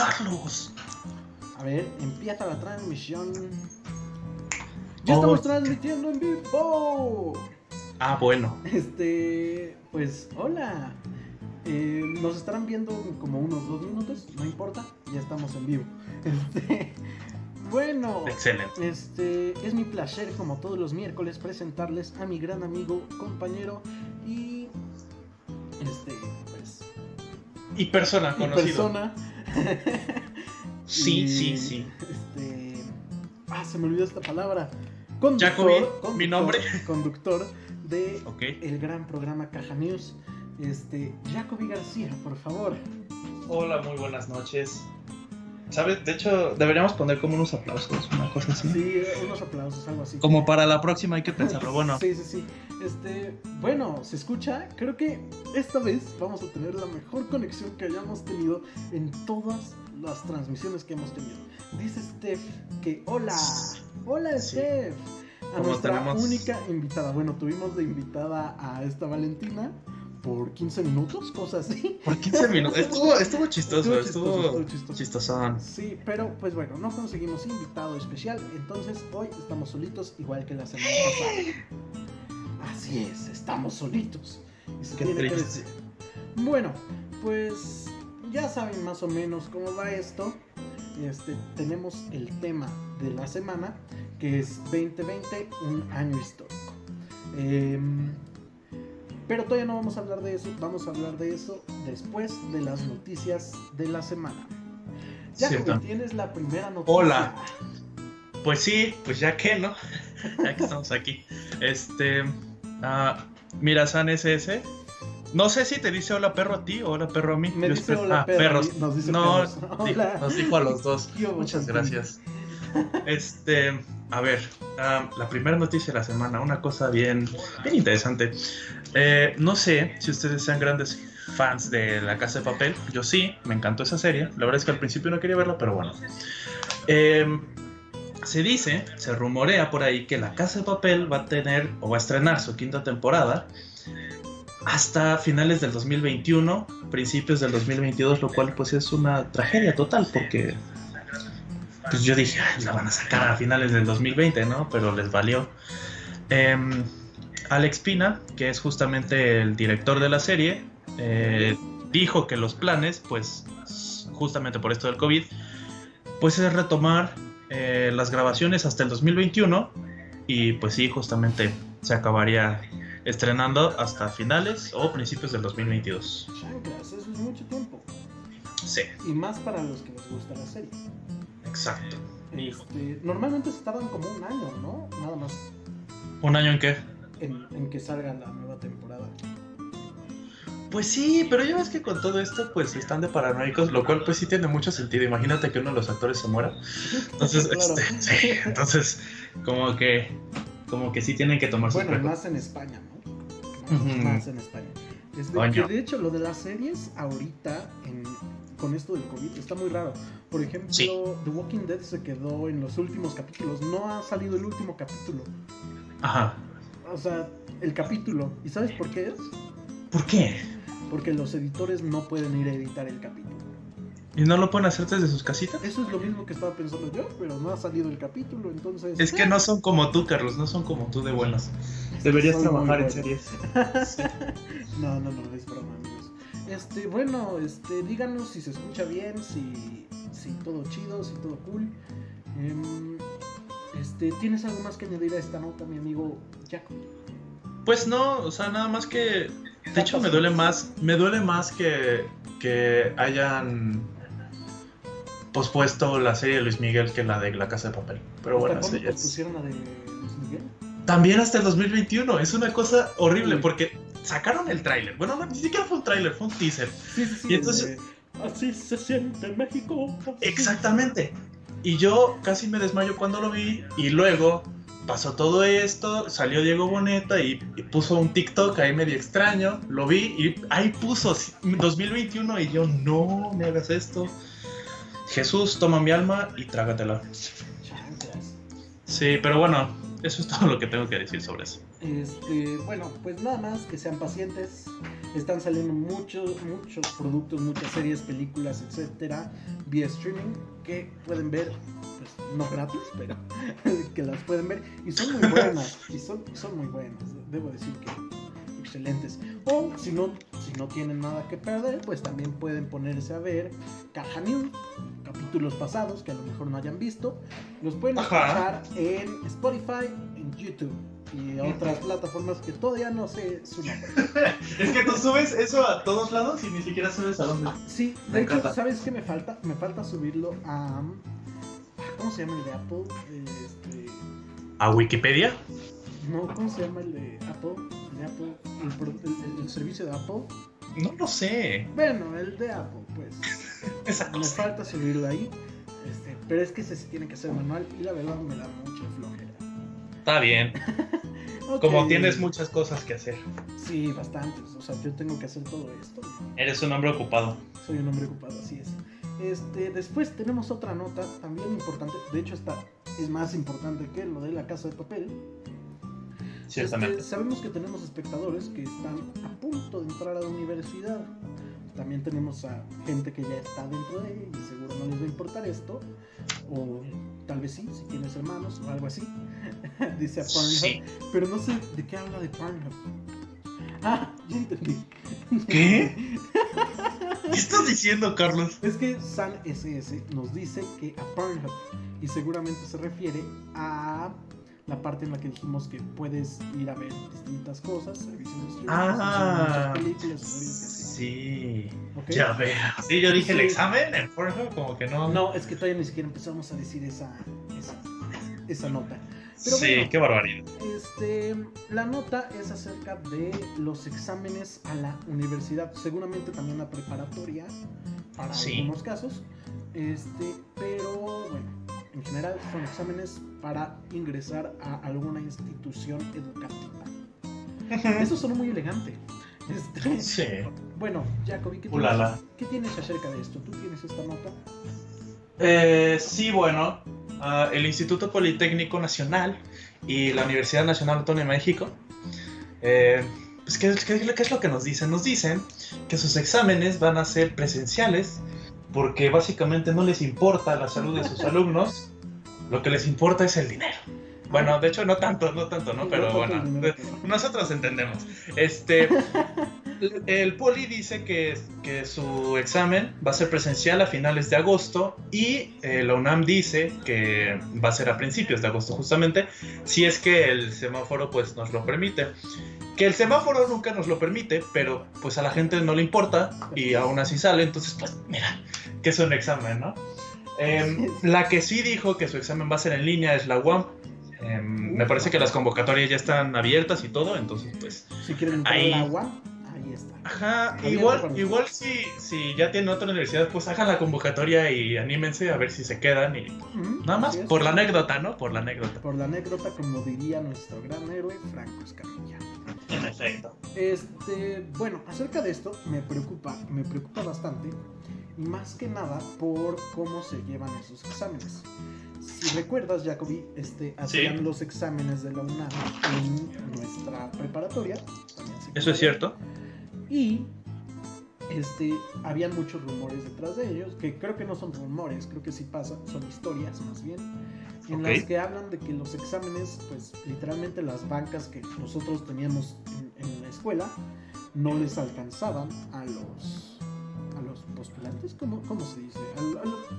Carlos. A ver, empieza la transmisión. Ya estamos transmitiendo en vivo. Ah, bueno. Este, pues, hola. Eh, nos estarán viendo como unos dos minutos, no importa, ya estamos en vivo. Este, bueno, excelente. Este, es mi placer, como todos los miércoles, presentarles a mi gran amigo, compañero y. Este, pues. Y persona y persona. sí, sí, sí. Este. Ah, se me olvidó esta palabra. Conductor, Jacobi, mi nombre. Conductor de el gran programa Caja News. Este, Jacobi García, por favor. Hola, muy buenas noches. ¿Sabes? De hecho, deberíamos poner como unos aplausos, una cosa así. Sí, unos aplausos, algo así. Como para la próxima hay que pensarlo, bueno. sí, sí, sí. Este, bueno, ¿se escucha? Creo que esta vez vamos a tener la mejor conexión que hayamos tenido en todas las transmisiones que hemos tenido. Dice Steph que hola, hola Steph. A nuestra única invitada. Bueno, tuvimos de invitada a esta Valentina por 15 minutos, cosas así. Por 15 minutos. Estuvo, estuvo chistoso, estuvo, chistoso, Sí, pero pues bueno, no conseguimos invitado especial, entonces hoy estamos solitos, igual que la semana pasada. Así es, estamos solitos. Qué Bueno, pues ya saben más o menos cómo va esto. Este, tenemos el tema de la semana, que es 2020, un año histórico. Eh, pero todavía no vamos a hablar de eso, vamos a hablar de eso después de las noticias de la semana. Ya que tienes la primera noticia. Hola. Pues sí, pues ya que, ¿no? ya que estamos aquí. Este. Uh, mira, San SS. No sé si te dice hola perro a ti o hola perro a mí. Me dice hola ah, perros. Nos dice no, nos dijo a los dos. Muchas gracias. Este, a ver, la primera noticia de la semana, una cosa bien, bien interesante. Eh, no sé si ustedes sean grandes fans de La Casa de Papel. Yo sí, me encantó esa serie. La verdad es que al principio no quería verla, pero bueno. Eh, se dice, se rumorea por ahí que La Casa de Papel va a tener o va a estrenar su quinta temporada hasta finales del 2021, principios del 2022, lo cual pues es una tragedia total porque pues yo dije, la van a sacar a finales del 2020, ¿no? Pero les valió. Em, Alex Pina, que es justamente el director de la serie, eh, dijo que los planes, pues justamente por esto del COVID, pues es retomar eh, las grabaciones hasta el 2021 y pues sí, justamente se acabaría estrenando hasta finales o principios del 2022. eso es mucho tiempo. Sí. Y más para los que les gusta la serie. Exacto. Este, normalmente se tardan como un año, ¿no? Nada más. ¿Un año en qué? En, que salga la nueva temporada. Pues sí, pero ya ves que con todo esto pues están de paranoicos, lo cual pues sí tiene mucho sentido. Imagínate que uno de los actores se muera. Entonces, este, sí, entonces como que como que sí tienen que tomar Bueno, más en España, ¿no? Más, en España. Es de, que de hecho lo de las series ahorita en, con esto del COVID está muy raro. Por ejemplo, The Walking Dead se quedó en los últimos capítulos. No ha salido el último capítulo. Ajá. O sea, el capítulo. ¿Y sabes por qué es? ¿Por qué? Porque los editores no pueden ir a editar el capítulo. ¿Y no lo pueden hacer desde sus casitas? Eso es lo mismo que estaba pensando yo, pero no ha salido el capítulo, entonces... Es que no son como tú, Carlos, no son como tú de buenas. Deberías trabajar en series. no, no, no, es broma, amigos. Este, bueno, este, díganos si se escucha bien, si, si todo chido, si todo cool. Em, este, ¿tienes algo más que añadir a esta nota, mi amigo Jaco? Pues no, o sea, nada más que. De hecho, me duele más. Me duele más que, que hayan pospuesto la serie de Luis Miguel que la de La Casa de Papel. Pero bueno, ¿Cuándo pusieron la de Luis Miguel? También hasta el 2021. Es una cosa horrible porque sacaron el tráiler. Bueno, no, ni siquiera fue un tráiler, fue un teaser. Sí, sí, sí. Y entonces. Así se siente México. Exactamente. Y yo casi me desmayo cuando lo vi. Y luego pasó todo esto. Salió Diego Boneta y, puso un TikTok ahí medio extraño. Lo vi y ahí puso 2021. Y yo, no me hagas esto. Jesús, toma mi alma y trágatela. Sí, pero bueno, eso es todo lo que tengo que decir sobre eso. Este, bueno, pues nada más que sean pacientes. Están saliendo muchos, muchos productos, muchas series, películas, etcétera, vía streaming que pueden ver, pues no gratis, pero que las pueden ver y son muy buenas. Y son, son muy buenas, debo decir que excelentes. O si no, si no tienen nada que perder, pues también pueden ponerse a ver Caja News, capítulos pasados que a lo mejor no hayan visto. Los pueden escuchar en Spotify, en YouTube y otras plataformas que todavía no sé su nombre. es que tú subes eso a todos lados y ni siquiera subes a dónde. Sí, de hecho, ¿sabes qué me falta? Me falta subirlo a. ¿Cómo se llama el de Apple? Este... ¿A Wikipedia? No, ¿cómo se llama el de Apple? El, de Apple, el, servicio de Apple. No lo sé. Bueno, el de Apple, pues. Esa me falta subirlo ahí. Este, pero es que ese sí tiene que ser manual y la verdad me da mucha flojera. Está bien. Como tienes muchas cosas que hacer. Sí, bastantes. O sea, yo tengo que hacer todo esto. Eres un hombre ocupado. Soy un hombre ocupado, así es. Este, después tenemos otra nota también importante. De hecho, esta es más importante que lo de la casa de papel. Ciertamente. Este, sabemos que tenemos espectadores que están a punto de entrar a la universidad. También tenemos a gente que ya está dentro de ella y seguro no les va a importar esto. O tal vez sí, si tienes hermanos o algo así. Dice a Pornhub. Pero no sé de qué habla de Pornhub. Ah, ya entendí. ¿Qué? ¿Qué estás diciendo, Carlos? Es que San SS nos dice que a Pornhub y seguramente se refiere a la parte en la que dijimos que puedes ir a ver distintas cosas, servicios de streaming, ah, películas, Sí. Ya veo. Sí, yo dije el examen en Pornhub, como que no. No, es que todavía ni siquiera empezamos a decir esa, esa, esa nota. Sí, qué barbaridad. Este, la nota es acerca de los exámenes a la universidad, seguramente también la preparatoria, para algunos casos. Este, pero bueno, en general son exámenes para ingresar a alguna institución educativa. Eso suena muy elegante. Este, sí. Bueno, Jacobi, ¿qué, tienes, ¿qué tienes acerca de esto? ¿Tú tienes esta nota? Eh, sí, bueno, ah, el Instituto Politécnico Nacional y la Universidad Nacional Autónoma de México, eh, pues, ¿qué, qué, qué es lo que nos dicen? Nos dicen que sus exámenes van a ser presenciales porque básicamente no les importa la salud de sus alumnos, lo que les importa es el dinero. Bueno, de hecho no tanto, no tanto, ¿no? Pero bueno, nosotros entendemos. Este, el poli dice que, que, su examen va a ser presencial a finales de agosto y eh, la UNAM dice que va a ser a principios de agosto justamente, si es que el semáforo pues nos lo permite. Que el semáforo nunca nos lo permite, pero pues a la gente no le importa y aún así sale, entonces pues mira, que es un examen, ¿no? Em, la que sí dijo que su examen va a ser en línea es la UAM. Em, me parece que las convocatorias ya están abiertas y todo, entonces pues... Si quieren entrar ahí... la UAM, ahí está. Ajá, igual, igual si, si ya tienen otra universidad, pues hagan la convocatoria y anímense a ver si se quedan y... Nada más, por la anécdota, ¿no? Por la anécdota. Por la anécdota, como diría nuestro gran héroe Franco Escamilla. En efecto. Este, bueno, acerca de esto me preocupa, me preocupa bastante, y más que nada por cómo se llevan esos exámenes. Si recuerdas, Jacobi, este, hacían los exámenes de la UNAM en nuestra preparatoria. Eso es cierto. Y este, habían muchos rumores detrás de ellos, que creo que no son rumores, creo que sí pasa, son historias más bien, en las que hablan de que los exámenes, pues literalmente las bancas que nosotros teníamos en, la escuela, no les alcanzaban a los ¿cómo, cómo se dice?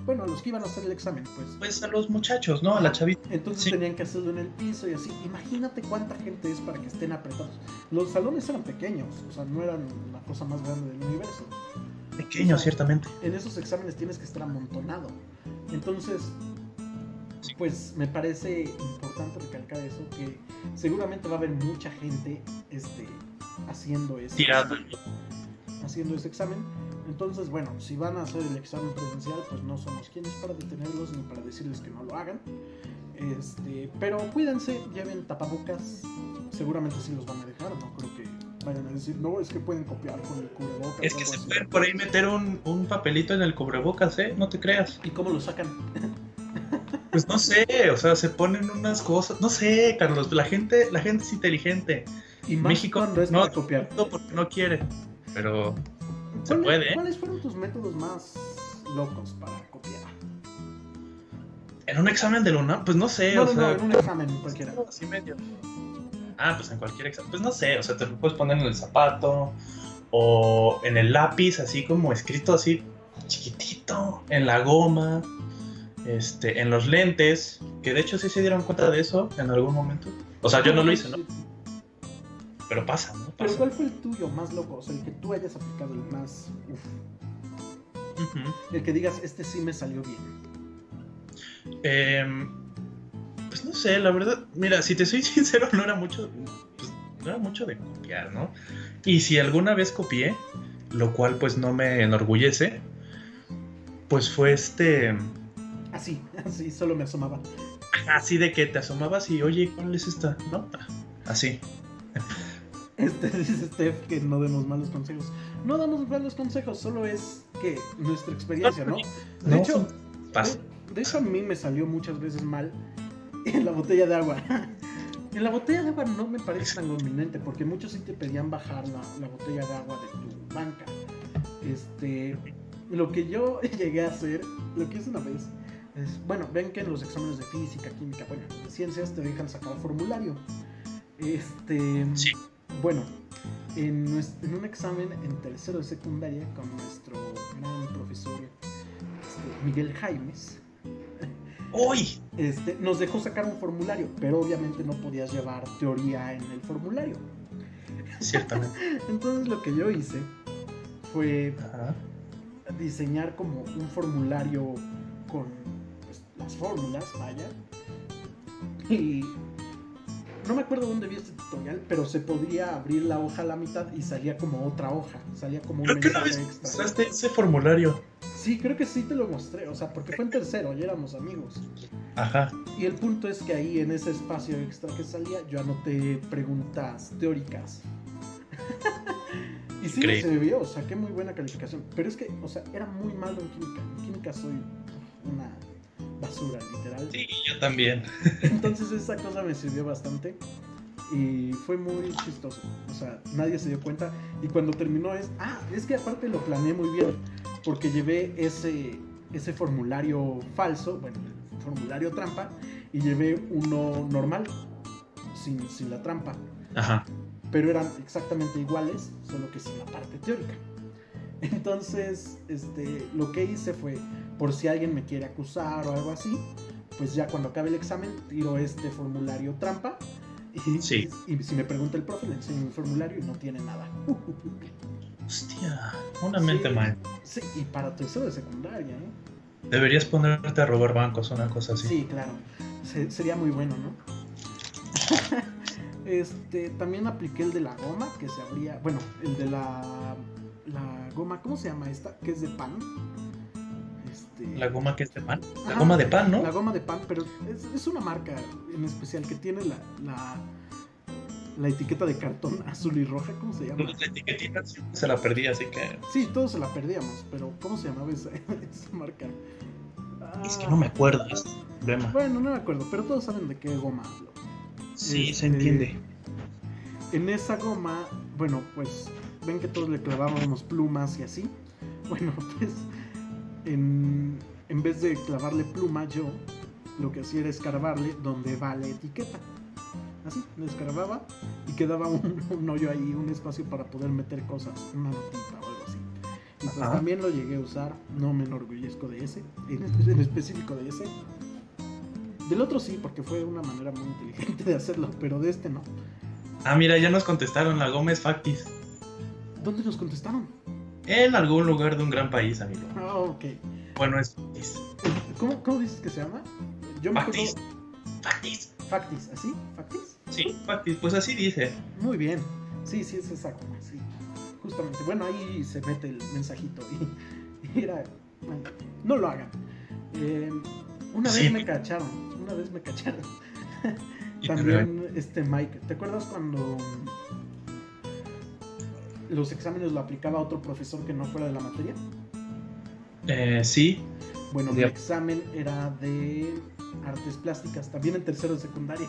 bueno, a los que iban a hacer el examen, pues. Pues a los muchachos, ¿no? A la chavita. Entonces tenían que hacerlo en el piso y así. Imagínate cuánta gente es para que estén apretados. Los salones eran pequeños, o sea, no eran la cosa más grande del universo. Pequeños, ciertamente. En esos exámenes tienes que estar amontonado. Entonces, pues me parece importante recalcar eso, que seguramente va a haber mucha gente este, haciendo eso. Haciendo ese examen. Entonces, bueno, si van a hacer el examen presencial, pues no somos quienes para detenerlos ni para decirles que no lo hagan. Este, pero cuídense, lleven tapabocas. Seguramente sí los van a dejar, no creo que vayan a decir, no, es que pueden copiar con el cubrebocas. Es que se pueden por ahí meter un, un, papelito en el cubrebocas, ¿eh? No te creas. ¿Y cómo lo sacan? pues no sé, o sea, se ponen unas cosas, no sé, Carlos, la gente, la gente es inteligente. Y México no es no, copiar. porque no quiere. pero se puede. ¿eh? ¿Cuáles fueron tus métodos más locos para copiar? ¿En un examen de luna? Pues no sé. No, o no, sea, no, en un examen cualquiera. Así medio. Ah, pues en cualquier examen. Pues no sé, o sea, te lo puedes poner en el zapato o en el lápiz, así como escrito así chiquitito, en la goma, este, en los lentes, que de hecho sí se dieron cuenta de eso en algún momento. O sea, yo no lo hice, ¿no? Pero pasa, ¿no? Pero ¿cuál fue el tuyo más loco? O sea, el que tú hayas aplicado, el más... El que digas, este sí me salió bien. Eh, pues no sé, la verdad, mira, si te soy sincero, no era mucho, pues, no era mucho de copiar, ¿no? Y si alguna vez copié, lo cual pues no me enorgullece, pues fue este... Así, así, solo me asomaba. Así de que te asomabas y, oye, ¿cuál es esta? ¿No? Así. Este dice Steph que no demos malos consejos. No damos malos consejos, solo es que nuestra experiencia, ¿no? De hecho, de hecho a mí me salió muchas veces mal en la botella de agua. En la botella de agua no me parece tan conveniente porque muchos sí te pedían bajar la, botella de agua de tu banca. Este, lo que yo llegué a hacer, lo que hice una vez, es, bueno, ven que en los exámenes de física, química, bueno, de ciencias te dejan sacar formulario. Este, sí. Bueno, en, en, un examen en tercero de secundaria con nuestro gran profesor este, Miguel Jaimes, ¡Uy! Este, nos dejó sacar un formulario, pero obviamente no podías llevar teoría en el formulario. Ciertamente. Entonces lo que yo hice fue diseñar como un formulario con pues, las fórmulas, vaya. Y no me acuerdo dónde vi este tutorial, pero se podía abrir la hoja a la mitad y salía como otra hoja, salía como un mensaje extra. ese formulario. Sí, creo que sí te lo mostré, o sea, porque fue en tercero, y éramos amigos. Ajá. Y el punto es que ahí en ese espacio extra que salía, yo anoté preguntas teóricas. y sí, se vio, o sea, qué muy buena calificación. Pero es que, o sea, era muy malo en química. En química soy una basura, literal. Sí, yo también. Entonces esa cosa me sirvió bastante y fue muy chistoso. O sea, nadie se dio cuenta. Y cuando terminó es, ah, es que aparte lo planeé muy bien porque llevé ese, ese formulario falso, bueno, el formulario trampa, y llevé uno normal, sin, sin la trampa. Ajá. Pero eran exactamente iguales, solo que sin la parte teórica. Entonces, este, lo que hice fue, por si alguien me quiere acusar o algo así, pues ya cuando acabe el examen tiro este formulario trampa y, sí. y, si me pregunta el profe le enseño el formulario y no tiene nada. Hostia, una mente mal. Sí, y para tercero de secundaria, ¿eh? Deberías ponerte a robar bancos o una cosa así. Sí, claro. sería muy bueno, ¿no? este, también apliqué el de la goma, que se abría. Bueno, el de la. La goma, ¿cómo se llama esta? Que es de pan. Este... La goma que es de pan. La goma de pan, ¿no? La goma de pan, pero es, es una marca en especial que tiene la, la la etiqueta de cartón azul y roja, ¿cómo se llama? La etiquetita se la perdí, así que. Sí, todos se la perdíamos, pero ¿cómo se llamaba esa, marca? es que no me acuerdo, es Bueno, no me acuerdo, pero todos saben de qué goma hablo. Sí, se este, entiende. En esa goma, bueno, pues ven que todos le clavábamos plumas y así. Bueno, pues en, en vez de clavarle pluma, yo lo que hacía era escarbarle donde va la etiqueta así, le escarbaba y quedaba un, hoyo ahí, un espacio para poder meter cosas, una notita o algo así. Y pues también lo llegué a usar, no me enorgullezco de ese, en, específico de ese. Del otro sí, porque fue una manera muy inteligente de hacerlo, pero de este no. Ah, mira, ya nos contestaron, la Gómez Factis. ¿Dónde nos contestaron? En algún lugar de un gran país, amigo. Ah, ok. Bueno, es Factis. ¿Cómo, ¿Cómo, dices que se llama? Yo me Factis. Factis. Factis, ¿así? ¿Factis? Sí, pues así dice. Muy bien. Sí, sí, es exacto. Sí. Justamente. Bueno, ahí se mete el mensajito. Y, era. no lo hagan. Eh, una vez me cacharon. Una vez me cacharon. También este Mike. ¿Te acuerdas cuando los exámenes lo aplicaba otro profesor que no fuera de la materia? Eh, sí. Bueno, mi examen era de artes plásticas, también en tercero de secundaria.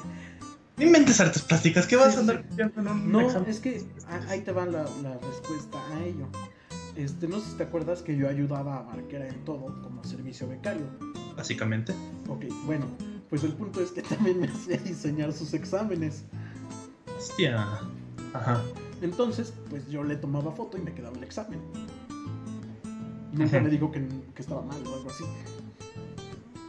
No inventes artes plásticas, ¿qué vas a andar copiando en un No, examen? es que ahí te va la, la respuesta a ello. Este, no sé si te acuerdas que yo ayudaba a Barquera en todo como servicio becario. Básicamente. Ok, bueno, pues el punto es que también me hacía diseñar sus exámenes. Hostia. Ajá. Entonces, pues yo le tomaba foto y me quedaba el examen. Nunca dijo que, que estaba mal o algo así.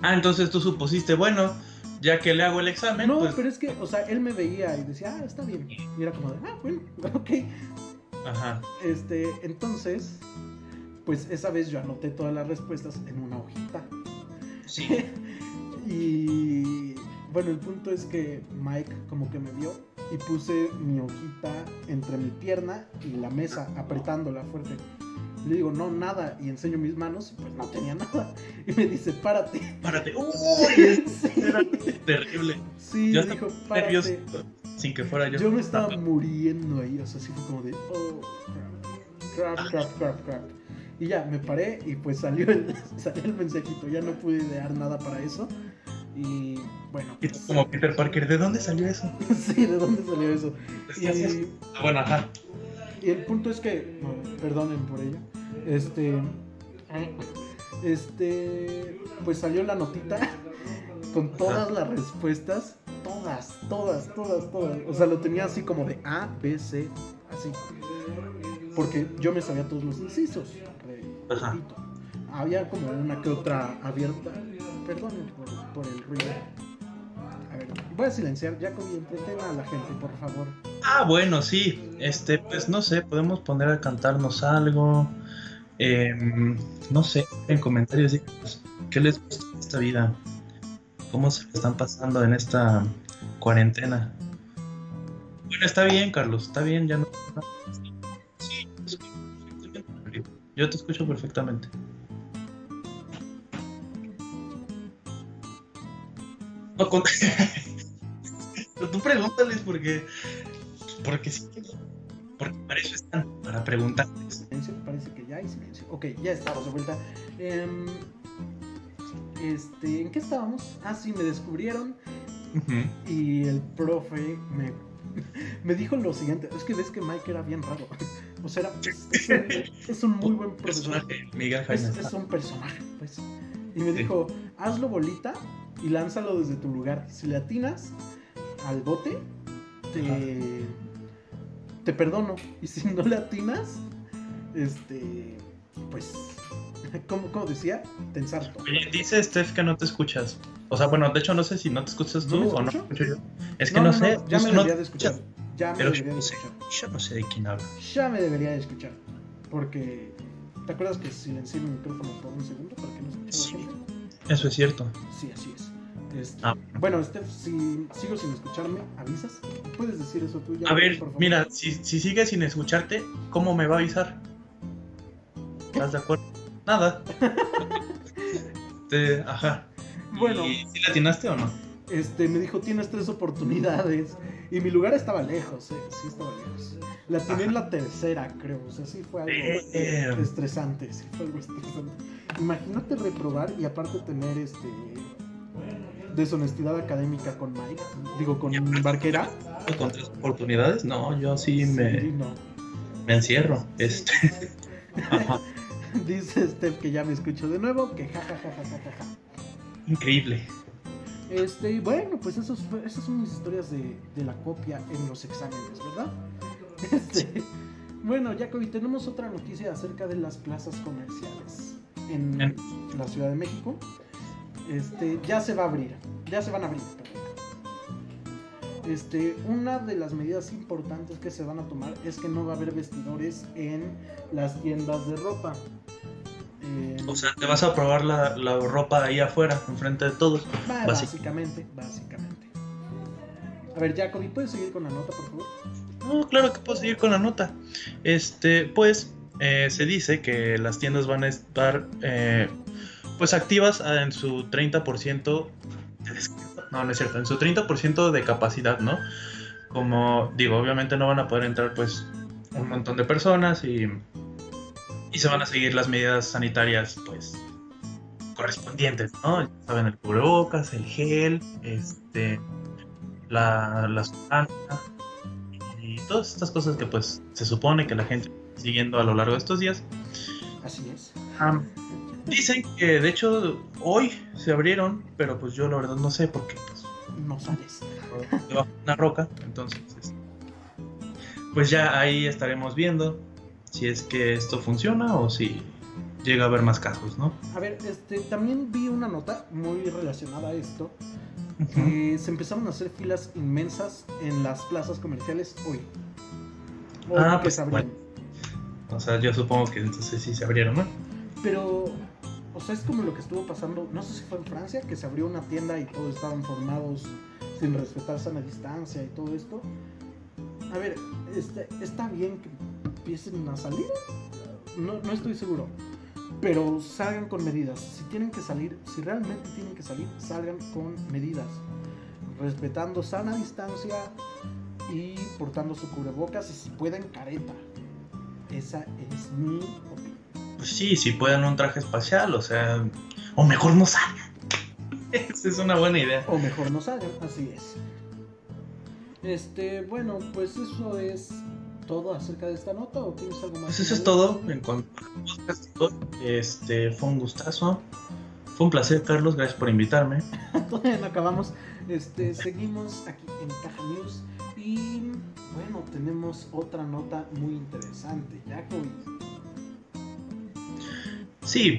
Ah, entonces tú supusiste, bueno, ya que le hago el examen, No, pues. pero es que, o sea, él me veía y decía, ah, está bien. Y era como de, ah, bueno, ok. Ajá. Este, entonces, pues esa vez yo anoté todas las respuestas en una hojita. Sí. y bueno, el punto es que Mike como que me vio y puse mi hojita entre mi pierna y la mesa, apretándola fuerte. Le digo, no, nada, y enseño mis manos, y pues no tenía nada. Y me dice, párate. Párate. ¡Uy! Sí, Era terrible. sí Yo dijo, nervioso. párate. Sin que fuera yo. Yo me estaba muriendo ahí, o sea, sí fue como de, oh, crap, crap, crap, crap. Y ya, me paré y pues salió el, salió el mensajito, ya no pude idear nada para eso. Y bueno, Y tú como Peter Parker, ¿de dónde salió eso? sí, ¿de dónde salió eso? ¿Qué haces? Y, Ah, bueno, ajá. y el punto es que, no, perdonen por ello, este, este, pues salió la notita con todas las respuestas, todas, todas, todas, todas. O sea, lo tenía así como de A, B, C, así. Porque yo me sabía todos los incisos. Ajá. Había como una que otra abierta. Perdonen por, el ruido. A ver, voy a silenciar. Jacobi, entretenga a la gente, por favor. Ah, bueno, sí. Este, pues no sé, podemos poner a cantarnos algo. Em, no sé, en comentarios díganos qué les gusta de esta vida. ¿Cómo se están pasando en esta cuarentena? Bueno, está bien, Carlos, está bien, ya no. Sí, yo te escucho perfectamente. No, con- Pero tú pregúntales porque. Porque sí. Porque para eso están, para preguntarles. Silencio, parece que ya hay silencio. Ok, ya estamos de vuelta. Em, este, ¿en qué estábamos? Ah, sí, me descubrieron y el profe me, me dijo lo siguiente. Es que ves que Mike era bien raro. O sea, era- es, es un, es un muy buen profesor. Personaje, Miguel Es, es un personaje, pues. Y me Sí. dijo, hazlo bolita y lánzalo desde tu lugar. Si le atinas al bote, te, te perdono. Y si no le atinas, este, pues, ¿cómo, cómo decía? Te ensarto. Oye, dice Steph que no te escuchas. O sea, bueno, de hecho no sé si no te escuchas tú ¿No me o no escucho? escucho yo. Es que no, sé. ya me justo no debería te de escuchar. escuchas. Ya me Pero debería yo de escuchar. yo no sé de quién habla. Ya me debería de escuchar. Porque, ¿te acuerdas que silencié mi micrófono por un segundo para que no escuchara Sí. Eso es cierto. Sí, así es. Este, Ah, Bueno, Steph, si sigo sin escucharme, ¿avisas? ¿Puedes decir eso tú ya? A ver, por favor? mira, si, si sigues sin escucharte, ¿cómo me va a avisar? ¿Estás de acuerdo? Nada. Este, ajá. Bueno, ¿Y si la atinaste o no? este, me dijo, tienes tres oportunidades. Y mi lugar estaba lejos, eh, sí estaba lejos. La tiene en la tercera, creo. O sea, sí fue algo Damn. estresante. Sí fue algo estresante. Imagínate reprobar y aparte tener este deshonestidad académica con Mike. Digo, con Barquera. ¿Con tres oportunidades? No, yo sí me, no. me encierro. Este. Dice Steph que ya me escucho de nuevo, que jajajajajaja. Increíble. Este, y bueno, pues esos fue- esas son mis historias de, de la copia en los exámenes, ¿verdad? Este, bueno, Jacobi, tenemos otra noticia acerca de las plazas comerciales en En- la Ciudad de México. Este, ya se va a abrir, ya se van a abrir, perdón. Este, una de las medidas importantes que se van a tomar es que no va a haber vestidores en las tiendas de ropa. Eh, O sea, te vas a probar la, la ropa ahí afuera, enfrente de todos. Básic- básicamente, básicamente. A ver, Jacobi, ¿puedes seguir con la nota, por favor? No, claro que puedo seguir con la nota. Este, pues, eh, se dice que las tiendas van a estar, eh, pues, activas en su 30%. de. No, no es cierto, en su 30% de capacidad, ¿no? Como digo, obviamente no van a poder entrar, pues, un montón de personas y, y se van a seguir las medidas sanitarias, pues, correspondientes, ¿no? Ya saben, el cubrebocas, el gel, este, la, las y todas estas cosas que pues se supone que la gente está siguiendo a lo largo de estos días. Así es. Dicen que de hecho hoy se abrieron, pero pues yo la verdad no sé porque pues, no sabes. Debajo de una roca, entonces pues ya ahí estaremos viendo si es que esto funciona o si llega a haber más casos, ¿no? A ver, este, también vi una nota muy relacionada a esto, que se empezaron a hacer filas inmensas en las plazas comerciales hoy. ah, pues bueno. O sea, yo supongo que entonces sí se abrieron, ¿no? Pero, o sea, es como lo que estuvo pasando, no sé si fue en Francia, que se abrió una tienda y todos estaban formados sin respetar sana distancia y todo esto. A ver, este, está bien que empiecen a salir. No, no estoy seguro. Pero salgan con medidas. Si tienen que salir, si realmente tienen que salir, salgan con medidas. Respetando sana distancia y portando su cubrebocas y si pueden careta. Esa es mi opinión. Pues sí, si pueden un traje espacial, o sea, o mejor no salgan. Esa es una buena idea. O mejor no salgan, así es. Este, bueno, pues eso es todo acerca de esta nota o tienes algo más? Pues eso es todo en cuanto Este, fue un gustazo. Fue un placer, Carlos, gracias por invitarme. Todavía no acabamos. Este, seguimos aquí en Caja News y bueno, tenemos otra nota muy interesante, Jacob. Sí,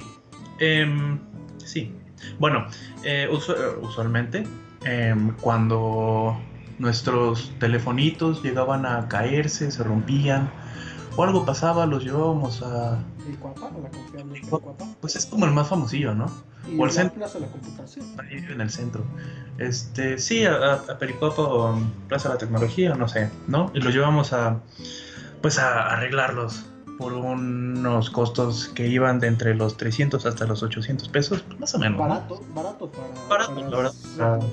em, sí. Bueno, eh, usualmente em, cuando nuestros telefonitos llegaban a caerse, se rompían, o algo pasaba, los llevábamos a... ¿El Cuapa? ¿A la confiable Pues es como el más famosillo, ¿no? ¿Y o el centro. Plaza de la Computación? Ahí en el centro. Este, sí, a, a o Plaza de la Tecnología, no sé, ¿no? Y los llevamos a, pues a arreglarlos por unos costos que iban de entre los 300 hasta los 800 pesos, más o menos. Barato, barato para... Barato, la verdad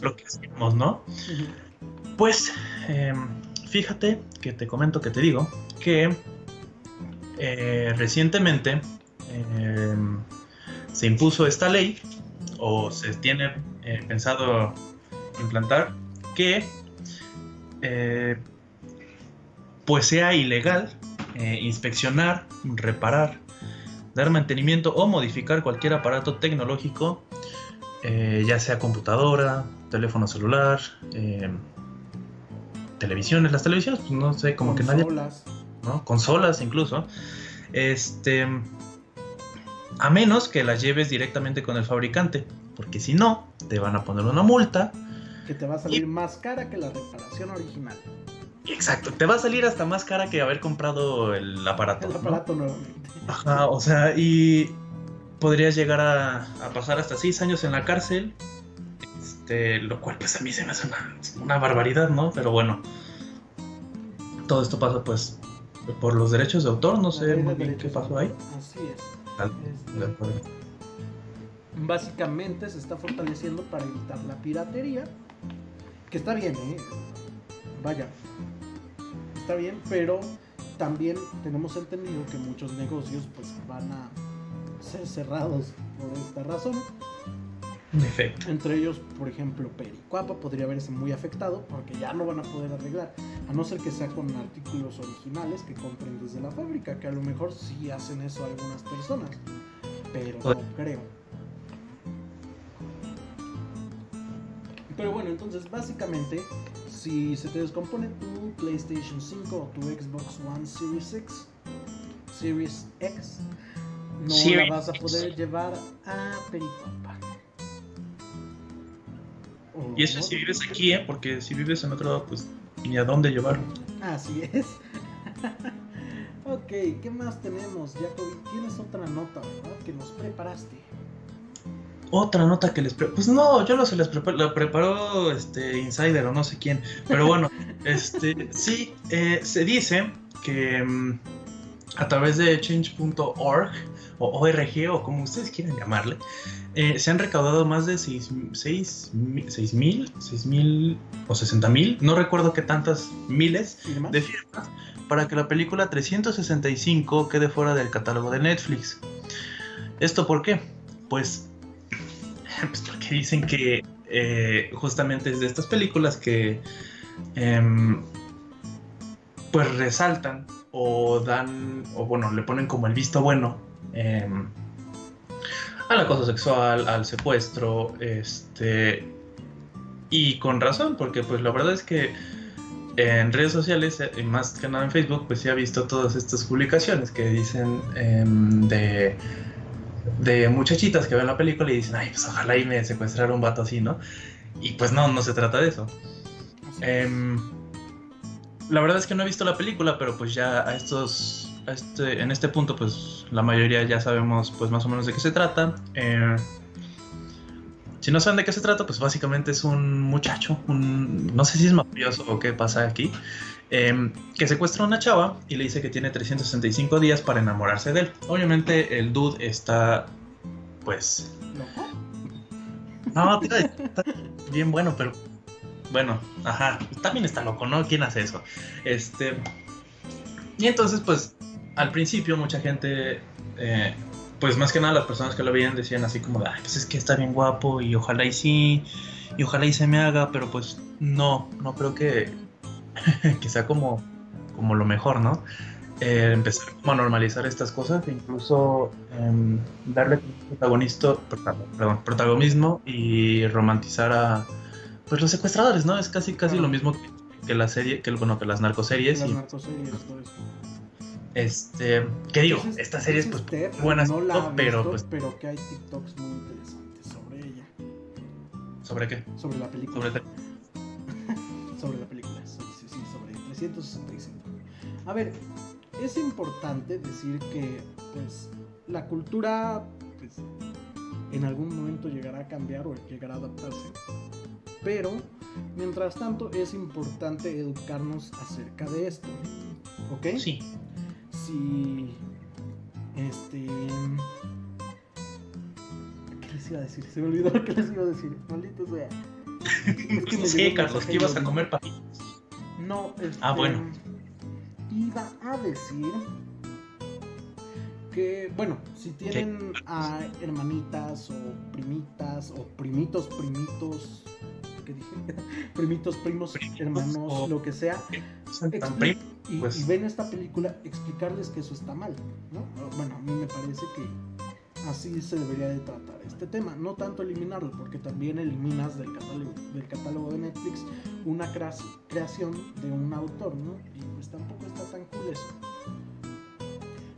lo que hacemos, ¿no? Pues em, fíjate que te comento que te digo que eh, recientemente em, se impuso esta ley o se tiene eh, pensado implantar que eh, pues sea ilegal inspeccionar, reparar, dar mantenimiento o modificar cualquier aparato tecnológico, ya sea computadora, teléfono celular, eh, televisiones, las televisiones, pues no sé, como que nadie. ¿no? Consolas incluso. Este. A menos que las lleves directamente con el fabricante, porque si no, te van a poner una multa. Que te va a salir más cara que la reparación original. Exacto, te va a salir hasta más cara que haber comprado el aparato. El aparato nuevamente. Ajá, o sea, y podrías llegar a, a pasar hasta 6 años en la cárcel este, lo cual pues a mí se me hace una, barbaridad, ¿no? Pero bueno, todo esto pasa pues por los derechos de autor, no sé muy bien qué pasó ahí. Así es. Este, básicamente se está fortaleciendo para evitar la piratería, que está bien, ¿eh? Vaya, está bien, pero también tenemos entendido que muchos negocios pues van a ser cerrados por esta razón entre ellos, por ejemplo, Pericuapa podría verse muy afectado porque ya no van a poder arreglar, a no ser que sea con artículos originales que compren desde la fábrica, que a lo mejor sí hacen eso algunas personas, pero no creo. Pero bueno, entonces básicamente, si se te descompone tu PlayStation 5 o tu Xbox One Series X, Series X, no la vas a poder llevar a Pericuapa. Y eso si vives aquí, ¿eh? Porque si vives en otro lado, pues ni a dónde llevarlo. Así es. ok, ¿qué más tenemos, Jacoby? Tienes otra nota, ¿verdad? Que nos preparaste. Otra nota que les Pues no, yo no se les preparó, la preparó este Insider o no sé quién. Pero bueno, este sí, eh, se dice que mm, a través de change.org o ORG o como ustedes quieran llamarle, eh, se han recaudado más de 6 mil, 6 mil o 60 mil, no recuerdo qué tantas miles de firmas para que la película 365 quede fuera del catálogo de Netflix. ¿Esto por qué? Pues, pues porque dicen que eh, justamente es de estas películas que em, pues resaltan o dan, o bueno, le ponen como el visto bueno em, al acoso sexual, al secuestro, este, y con razón, porque pues la verdad es que en redes sociales, y más que nada en Facebook, pues sí ha visto todas estas publicaciones que dicen em, de de muchachitas que ven la película y dicen, ay, pues ojalá y me secuestrara un vato así, ¿no? Y pues no, no se trata de eso. Em, la verdad es que no he visto la película, pero pues ya a estos, este, en este punto, pues la mayoría ya sabemos pues más o menos de qué se trata. Eh, si no saben de qué se trata, pues básicamente es un muchacho, un, no sé si es mafioso o qué pasa aquí, Em, que secuestra a una chava y le dice que tiene 365 días para enamorarse de él. Obviamente el dude está, pues... No, está bien bueno, pero... Bueno, ajá, también está loco, ¿no? ¿Quién hace eso? Este... Y entonces, pues, al principio mucha gente... Eh, pues más que nada las personas que lo veían decían así como, ay, pues es que está bien guapo y ojalá y sí, y ojalá y se me haga, pero pues no, no creo que que sea como, como lo mejor, ¿no? Eh, empezar como a normalizar estas cosas e incluso em, darle protagonista, perdón, protagonismo y romantizar a pues los secuestradores, ¿no? Es casi casi lo mismo que, la serie, que bueno, que las narcoseries. Las narcoseries, todo eso. Este, ¿qué digo? Esta serie es pues buenas, no la pero pues pero que hay TikToks muy interesantes sobre ella. ¿Sobre qué? Sobre la película. Sobre, sobre la película. 165. A ver, es importante decir que pues la cultura pues, en algún momento llegará a cambiar o llegará a adaptarse. Pero, mientras tanto, es importante educarnos acerca de esto. ¿Ok? Sí. Si. Este. ¿Qué les iba a decir? Se me olvidó qué les iba a decir. Maldito sea. Es que sí, Carlos, que ibas a comer papitas. No, este, ah, bueno. Iba a decir que, bueno, si tienen a hermanitas o primitas o primitos, primitos, ¿qué dije? primitos, primos, hermanos, lo que sea, y, pues. y, ven esta película, explicarles que eso está mal, ¿no? Bueno, a mí me parece que así se debería de tratar este tema. No tanto eliminarlo, porque también eliminas del catálogo, del catálogo de Netflix una creación de un autor, ¿no? Y pues tampoco está tan cool eso.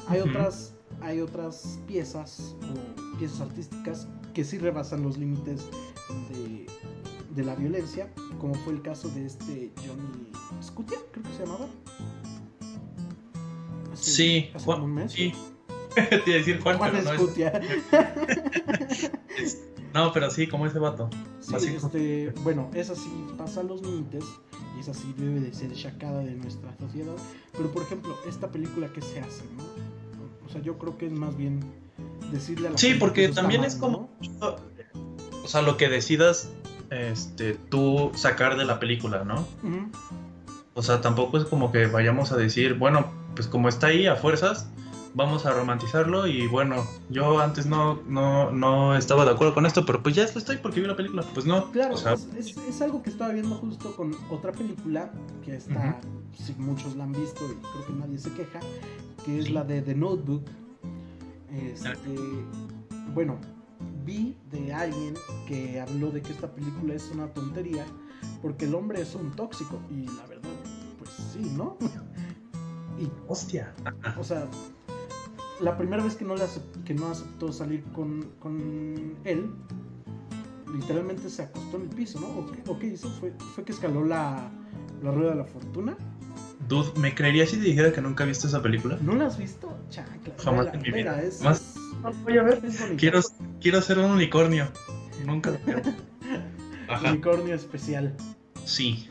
Hay otras hay otras piezas o piezas artísticas que sí rebasan los límites de, de la violencia, como fue el caso de este Johnny Scutia, creo que se llamaba. sí, un mes. Sí. Te decir Juan, pero no no, pero sí, como ese vato. este, bueno, esa sí pasa los límites y esa sí debe de ser sacada de nuestra sociedad. Pero por ejemplo, esta película que se hace, ¿no? O sea, yo creo que es más bien decirle a la Sí, porque también es como o sea, lo que decidas este tú sacar de la película, ¿no? O sea, tampoco es como que vayamos a decir, bueno, pues como está ahí a fuerzas, vamos a romantizarlo y bueno, yo antes no, no, no estaba de acuerdo con esto, pero pues ya estoy porque vi la película, pues no. Claro, es, algo que estaba viendo justo con otra película que está, si muchos la han visto y creo que nadie se queja, que es la de The Notebook. Este, bueno, vi de alguien que habló de que esta película es una tontería porque el hombre es un tóxico y la verdad, pues sí, ¿no? y, Hostia. O sea, la primera vez que no, le que no aceptó salir con, él, literalmente se acostó en el piso, ¿no? ¿O qué, hizo? ¿Fue, ¿Fue, que escaló la, rueda de la fortuna? Dude, ¿me creerías si te dijera que nunca he visto esa película? ¿No la has visto? Chacla. Jamás en mi vida. Más... voy a ver. Quiero, quiero ser un unicornio. Nunca lo Unicornio especial. Sí.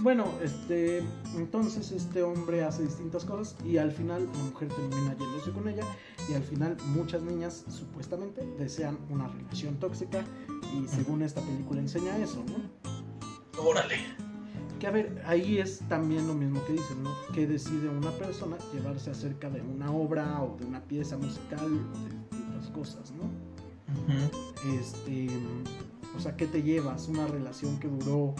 Bueno, este, entonces este hombre hace distintas cosas y al final la mujer termina yéndose con ella y al final muchas niñas supuestamente desean una relación tóxica y según esta película enseña eso, ¿no? Órale. Que a ver, ahí es también lo mismo que dicen, ¿no? Que decide una persona llevarse acerca de una obra o de una pieza musical o de otras cosas, ¿no? Este O sea, ¿qué te llevas? Una relación que duró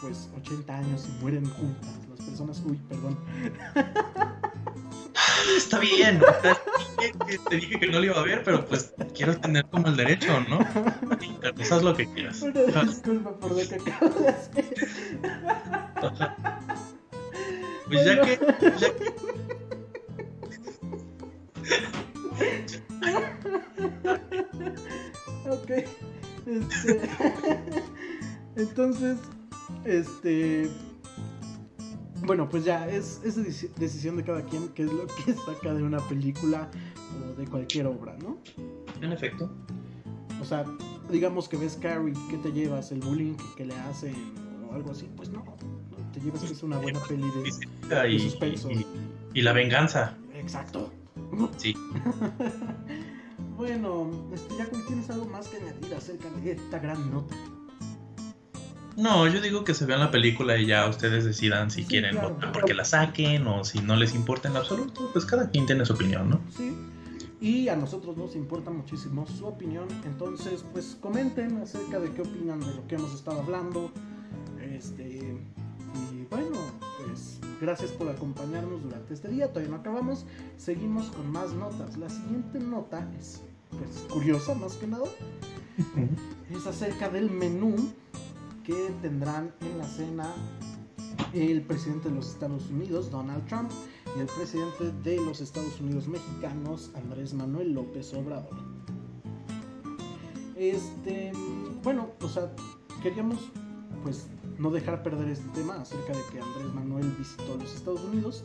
pues 80 años y mueren juntas. Las personas, uy, perdón. Está bien. Te dije que no lo iba a ver, pero pues quiero tener como el derecho, ¿no? Pues haz lo que quieras. Una disculpa por lo que acabo de hacer. Pues ya que, ya que ok. Este, entonces, este. Bueno, pues ya, es, es decisión de cada quien qué es lo que saca de una película o de cualquier obra, ¿no? En efecto. O sea, digamos que ves Carrie, ¿qué te llevas? ¿El bullying que, le hacen o algo así? Pues no, te llevas que es una buena peli de, y, suspenso. Y, y, la venganza. Exacto. Sí. bueno, este, ¿tienes algo más que añadir acerca de esta gran nota? No, yo digo que se vean la película y ya ustedes decidan si quieren votar porque la saquen o si no les importa en absoluto. Pues cada quien tiene su opinión, ¿no? Sí. Y a nosotros nos importa muchísimo su opinión. Entonces, pues comenten acerca de qué opinan de lo que hemos estado hablando. Este. Y bueno, pues gracias por acompañarnos durante este día. Todavía no acabamos. Seguimos con más notas. La siguiente nota es pues curiosa más que nada. es acerca del menú tendrán en la cena el presidente de los Estados Unidos, Donald Trump, y el presidente de los Estados Unidos mexicanos, Andrés Manuel López Obrador. Este, bueno, o sea, queríamos pues no dejar perder este tema acerca de que Andrés Manuel visitó los Estados Unidos,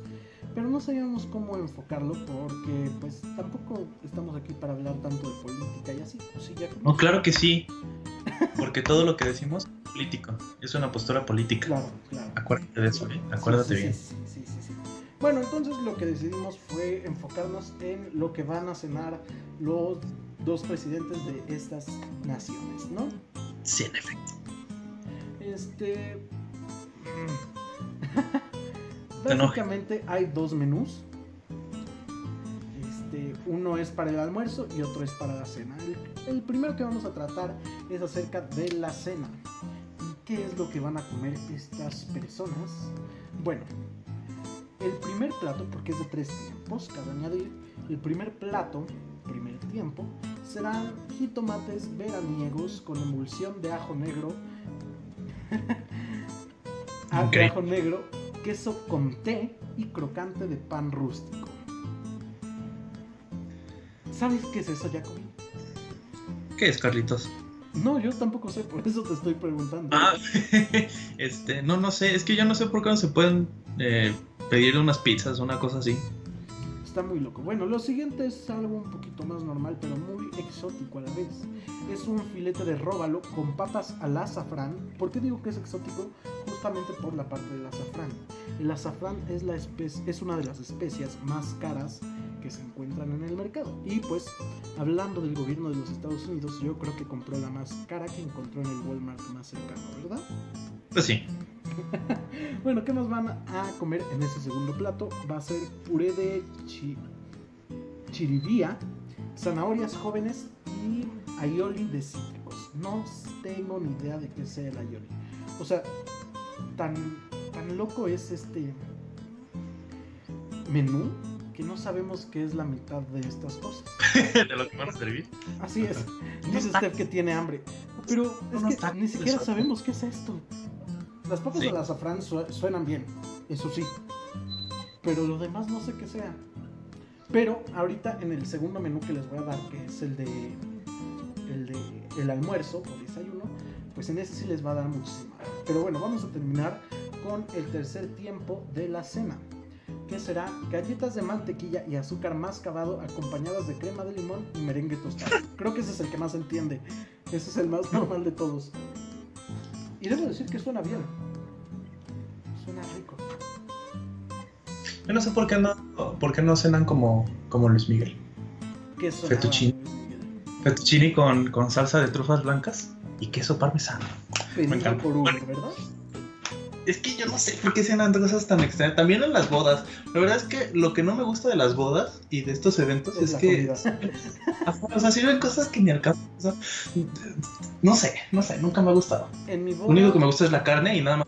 pero no sabíamos cómo enfocarlo porque pues tampoco estamos aquí para hablar tanto de política y así. Pues, no, claro que sí, porque todo lo que decimos es político, es una postura política. Claro, claro. Acuérdate de eso, ¿eh? acuérdate bien. Sí, sí, sí, Bueno, entonces lo que decidimos fue enfocarnos en lo que van a cenar los dos presidentes de estas naciones, ¿no? Sí, en efecto. Este. Básicamente hay dos menús. Este, uno es para el almuerzo y otro es para la cena. El, primero que vamos a tratar es acerca de la cena. ¿Y qué es lo que van a comer estas personas? Bueno, el primer plato, porque es de tres tiempos, cabe añadir, el primer plato, primer tiempo, serán jitomates veraniegos con emulsión de ajo negro Ajo negro, queso con té y crocante de pan rústico. ¿Sabes qué es eso, Jacobi? ¿Qué es, Carlitos? No, yo tampoco sé, por eso te estoy preguntando. Ah, este, no, no sé, es que yo no sé por qué no se pueden eh, pedir unas pizzas o una cosa así está muy loco. Bueno, lo siguiente es algo un poquito más normal, pero muy exótico a la vez. Es un filete de róbalo con papas al azafrán. ¿Por qué digo que es exótico? Justamente por la parte del azafrán. El azafrán es, la es una de las especias más caras que se encuentran en el mercado. Y pues, hablando del gobierno de los Estados Unidos, yo creo que compró la más cara que encontró en el Walmart más cercano, ¿verdad? Pues sí. bueno, ¿qué nos van a comer en ese segundo plato? Va a ser puré de chiribía, zanahorias jóvenes y aioli de cítricos. No tengo ni idea de qué sea el aioli. O sea, tan, tan loco es este menú que no sabemos qué es la mitad de estas cosas. ¿De lo que van a servir? Así es. Dice Steph que tiene hambre. Pero es que ni siquiera sabemos qué es esto. Las papas de azafrán suenan bien, eso sí. Pero lo demás no sé qué sea. Pero ahorita en el segundo menú que les voy a dar, que es el de el de el almuerzo o desayuno, pues en ese sí les va a dar muchísima. Pero bueno, vamos a terminar con el tercer tiempo de la cena, que será galletas de mantequilla y azúcar mascabado acompañadas de crema de limón y merengue tostado. Creo que ese es el que más entiende. Ese es el más normal de todos. Y debo decir que suena bien. Suena rico. Yo no sé por qué no, por qué no cenan como, como Luis Miguel. ¿Qué Fettuccine. Fettuccine con, con salsa de trufas blancas y queso parmesano. Me encanta. por Uber, ¿verdad? Es que yo no sé por qué se dan cosas tan extrañas. También en las bodas. La verdad es que lo que no me gusta de las bodas y de estos eventos es, que. o sea, sirven cosas que ni al caso. no sé, no sé, nunca me ha gustado. En mi boda... Lo único que me gusta es la carne y nada más.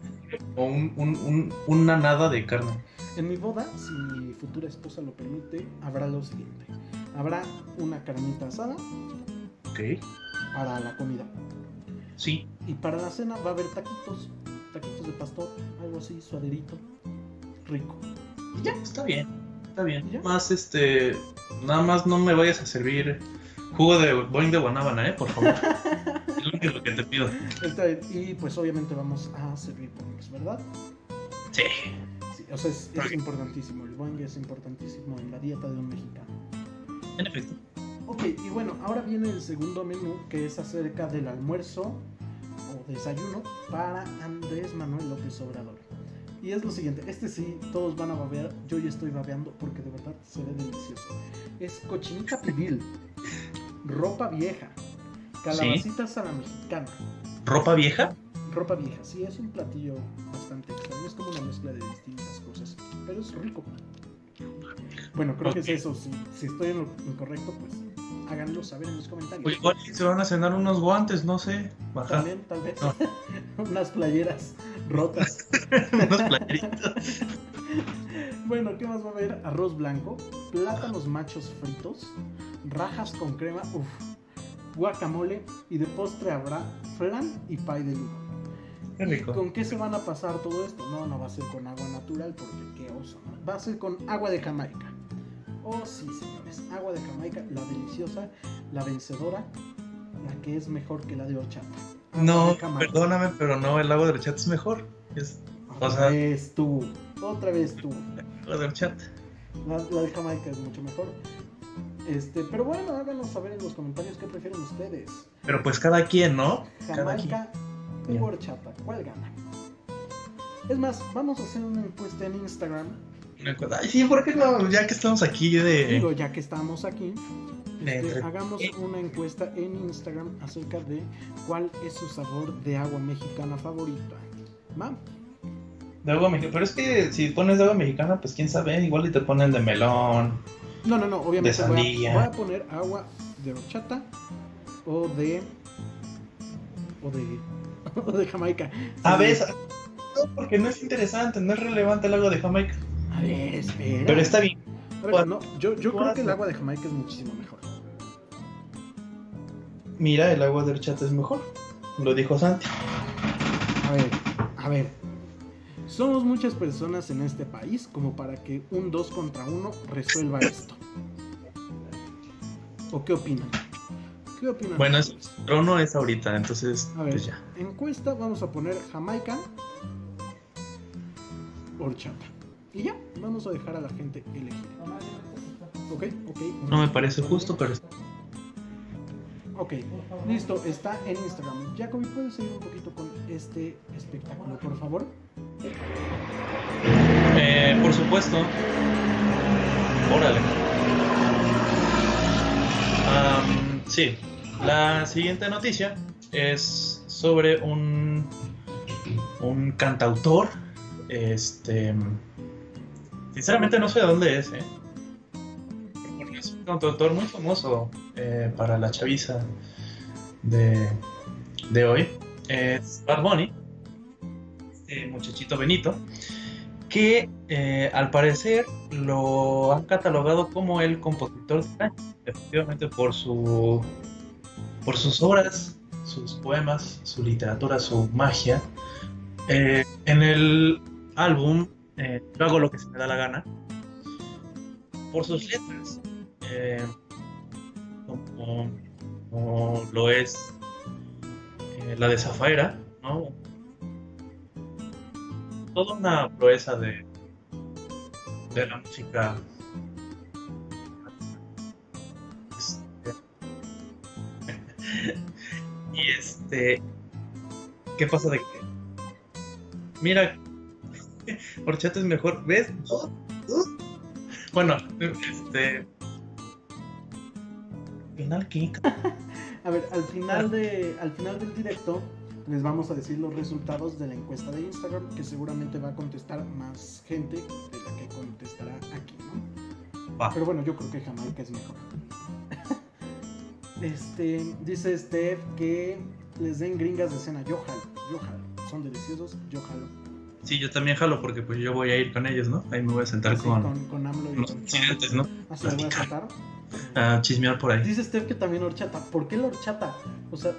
O un, un, una nada de carne. En mi boda, si mi futura esposa lo permite, habrá lo siguiente: habrá una carnita asada. Ok. Para la comida. Sí. Y para la cena va a haber taquitos taquitos de pastor, algo así, suaderito, rico. Y ya. Está bien, está bien. Más este, nada más no me vayas a servir jugo de boing de guanábana, ¿eh? Por favor. es lo que te pido. Está bien. Y pues obviamente vamos a servir boings, ¿verdad? Sí. sí o sea, es, es importantísimo. El boing es importantísimo en la dieta de un mexicano. En efecto. Ok, y bueno, ahora viene el segundo menú que es acerca del almuerzo desayuno para Andrés Manuel López Obrador. Y es lo siguiente, este sí, todos van a babear, yo ya estoy babeando porque de verdad se ve delicioso. Es cochinita pibil, ropa vieja, calabacitas a la mexicana. ¿Ropa vieja? Ropa vieja, sí, es un platillo bastante extraño, es como una mezcla de distintas cosas, pero es rico. Bueno, creo que es eso, si, si estoy en lo incorrecto, pues háganlo saber en los comentarios. igual se van a cenar unos guantes, no sé. También, tal vez. Unas playeras rotas. Unos playeritos. bueno, ¿qué más va a haber? Arroz blanco, plátanos machos fritos, rajas con crema, uff, guacamole y de postre habrá flan y pay de. Qué rico. ¿Con qué se van a pasar todo esto? No, no va a ser con agua natural porque qué oso, ¿no? Va a ser con agua de Jamaica. Oh, sí, señores. Agua de Jamaica, la deliciosa, la vencedora, la que es mejor que la de horchata. no, perdóname, pero no, el agua de horchata es mejor. Es, otra vez tú, otra vez tú. La de horchata. La, de Jamaica es mucho mejor. Este, pero bueno, háganos saber en los comentarios qué prefieren ustedes. Pero pues cada quien, ¿no? Jamaica o horchata, ¿cuál gana? Es más, vamos a hacer una encuesta en Instagram Ay, sí, ¿por qué no? Ya que estamos aquí de... Digo, ya que estamos aquí, este, hagamos una encuesta en Instagram acerca de cuál es su sabor de agua mexicana favorita. ¿Va? De agua mexicana. Pero es que si pones de agua mexicana, pues quién sabe, igual y te ponen de melón. No, no, no, obviamente voy a, voy a, poner agua de horchata o de. o de. o de Jamaica. A ver, no, porque no es interesante, no es relevante el agua de Jamaica. A ver, espera. Pero está bien. no, yo, yo creo que el agua de Jamaica es muchísimo mejor. Mira, el agua de horchata es mejor. Lo dijo Santi. A ver, a ver. Somos muchas personas en este país como para que un 2 contra 1 resuelva esto. ¿O qué opinan? ¿Qué opinan? Bueno, el trono es ahorita, entonces a ver, pues ya. Encuesta, vamos a poner Jamaica, horchata. Y ya, vamos a dejar a la gente elegir. Ok, ok. No me parece justo, pero... Ok, listo, está en Instagram. Jacoby, ¿puedes seguir un poquito con este espectáculo, por favor? Eh, por supuesto. Órale. sí, la siguiente noticia es sobre un, un cantautor este Sinceramente no sé de dónde es, ¿eh? es un cantautor muy famoso eh, para la chaviza de, de hoy. Es Bad Bunny, este muchachito Benito, que eh, al parecer lo han catalogado como el compositor efectivamente por su por sus obras, sus poemas, su literatura, su magia. Eh, en el álbum eh, yo hago lo que se me da la gana, por sus letras, eh, como, lo es eh, la de Zafaira, ¿no? Toda una proeza de, de la música. Este, y este, ¿qué pasa de que? Mira, Horchata es mejor. ¿Ves? Bueno, este. Final A ver, al final de. Al final del directo les vamos a decir los resultados de la encuesta de Instagram, que seguramente va a contestar más gente de la que contestará aquí, ¿no? Pero bueno, yo creo que Jamaica es mejor. este, dice Steph que les den gringas de cena. Yo jalo, yo jalo. Son deliciosos, yo jalo. Sí, yo también jalo porque pues yo voy a ir con ellos, ¿no? Ahí me voy a sentar con, con, con AMLO y los presidentes, ¿no? Así voy a sentar. A chismear por ahí. Dice Steph que también horchata. ¿Por qué la horchata? O sea,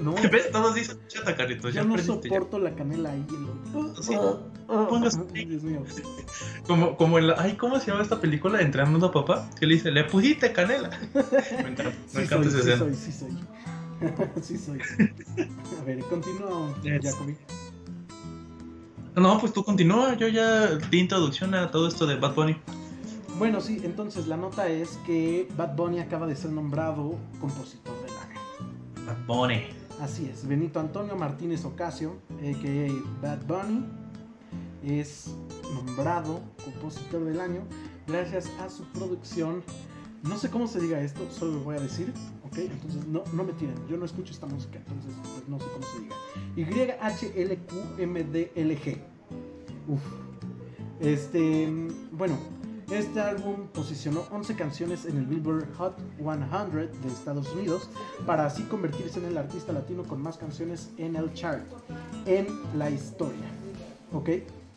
no. ¿Ves? Todos dicen horchata, Carlitos. Yo ya no soporto la canela ahí. El... Sí. Póngase. Dios mío. Como, como en la. Ay, ¿cómo se llama esta película de Entrenando a Papá? Que le dice, le pusiste canela. me encanta, sí me encanta soy, sí soy, sí soy. sí soy. A ver, continúa. Jacobi. No, pues tú continúa. Yo ya di introducción a todo esto de Bad Bunny. Bueno, sí, entonces la nota es que Bad Bunny acaba de ser nombrado compositor del año. Bad Bunny. Así es, Benito Antonio Martínez Ocasio, a.k.a. Bad Bunny, es nombrado compositor del año gracias a su producción. No sé cómo se diga esto, solo lo voy a decir, Entonces no, no me tiren, yo no escucho esta música, entonces pues, no sé cómo se diga. YHLQMDLG. Uf. Este, bueno, este álbum posicionó 11 canciones en el Billboard Hot 100 de Estados Unidos para así convertirse en el artista latino con más canciones en el chart en la historia. ¿Ok?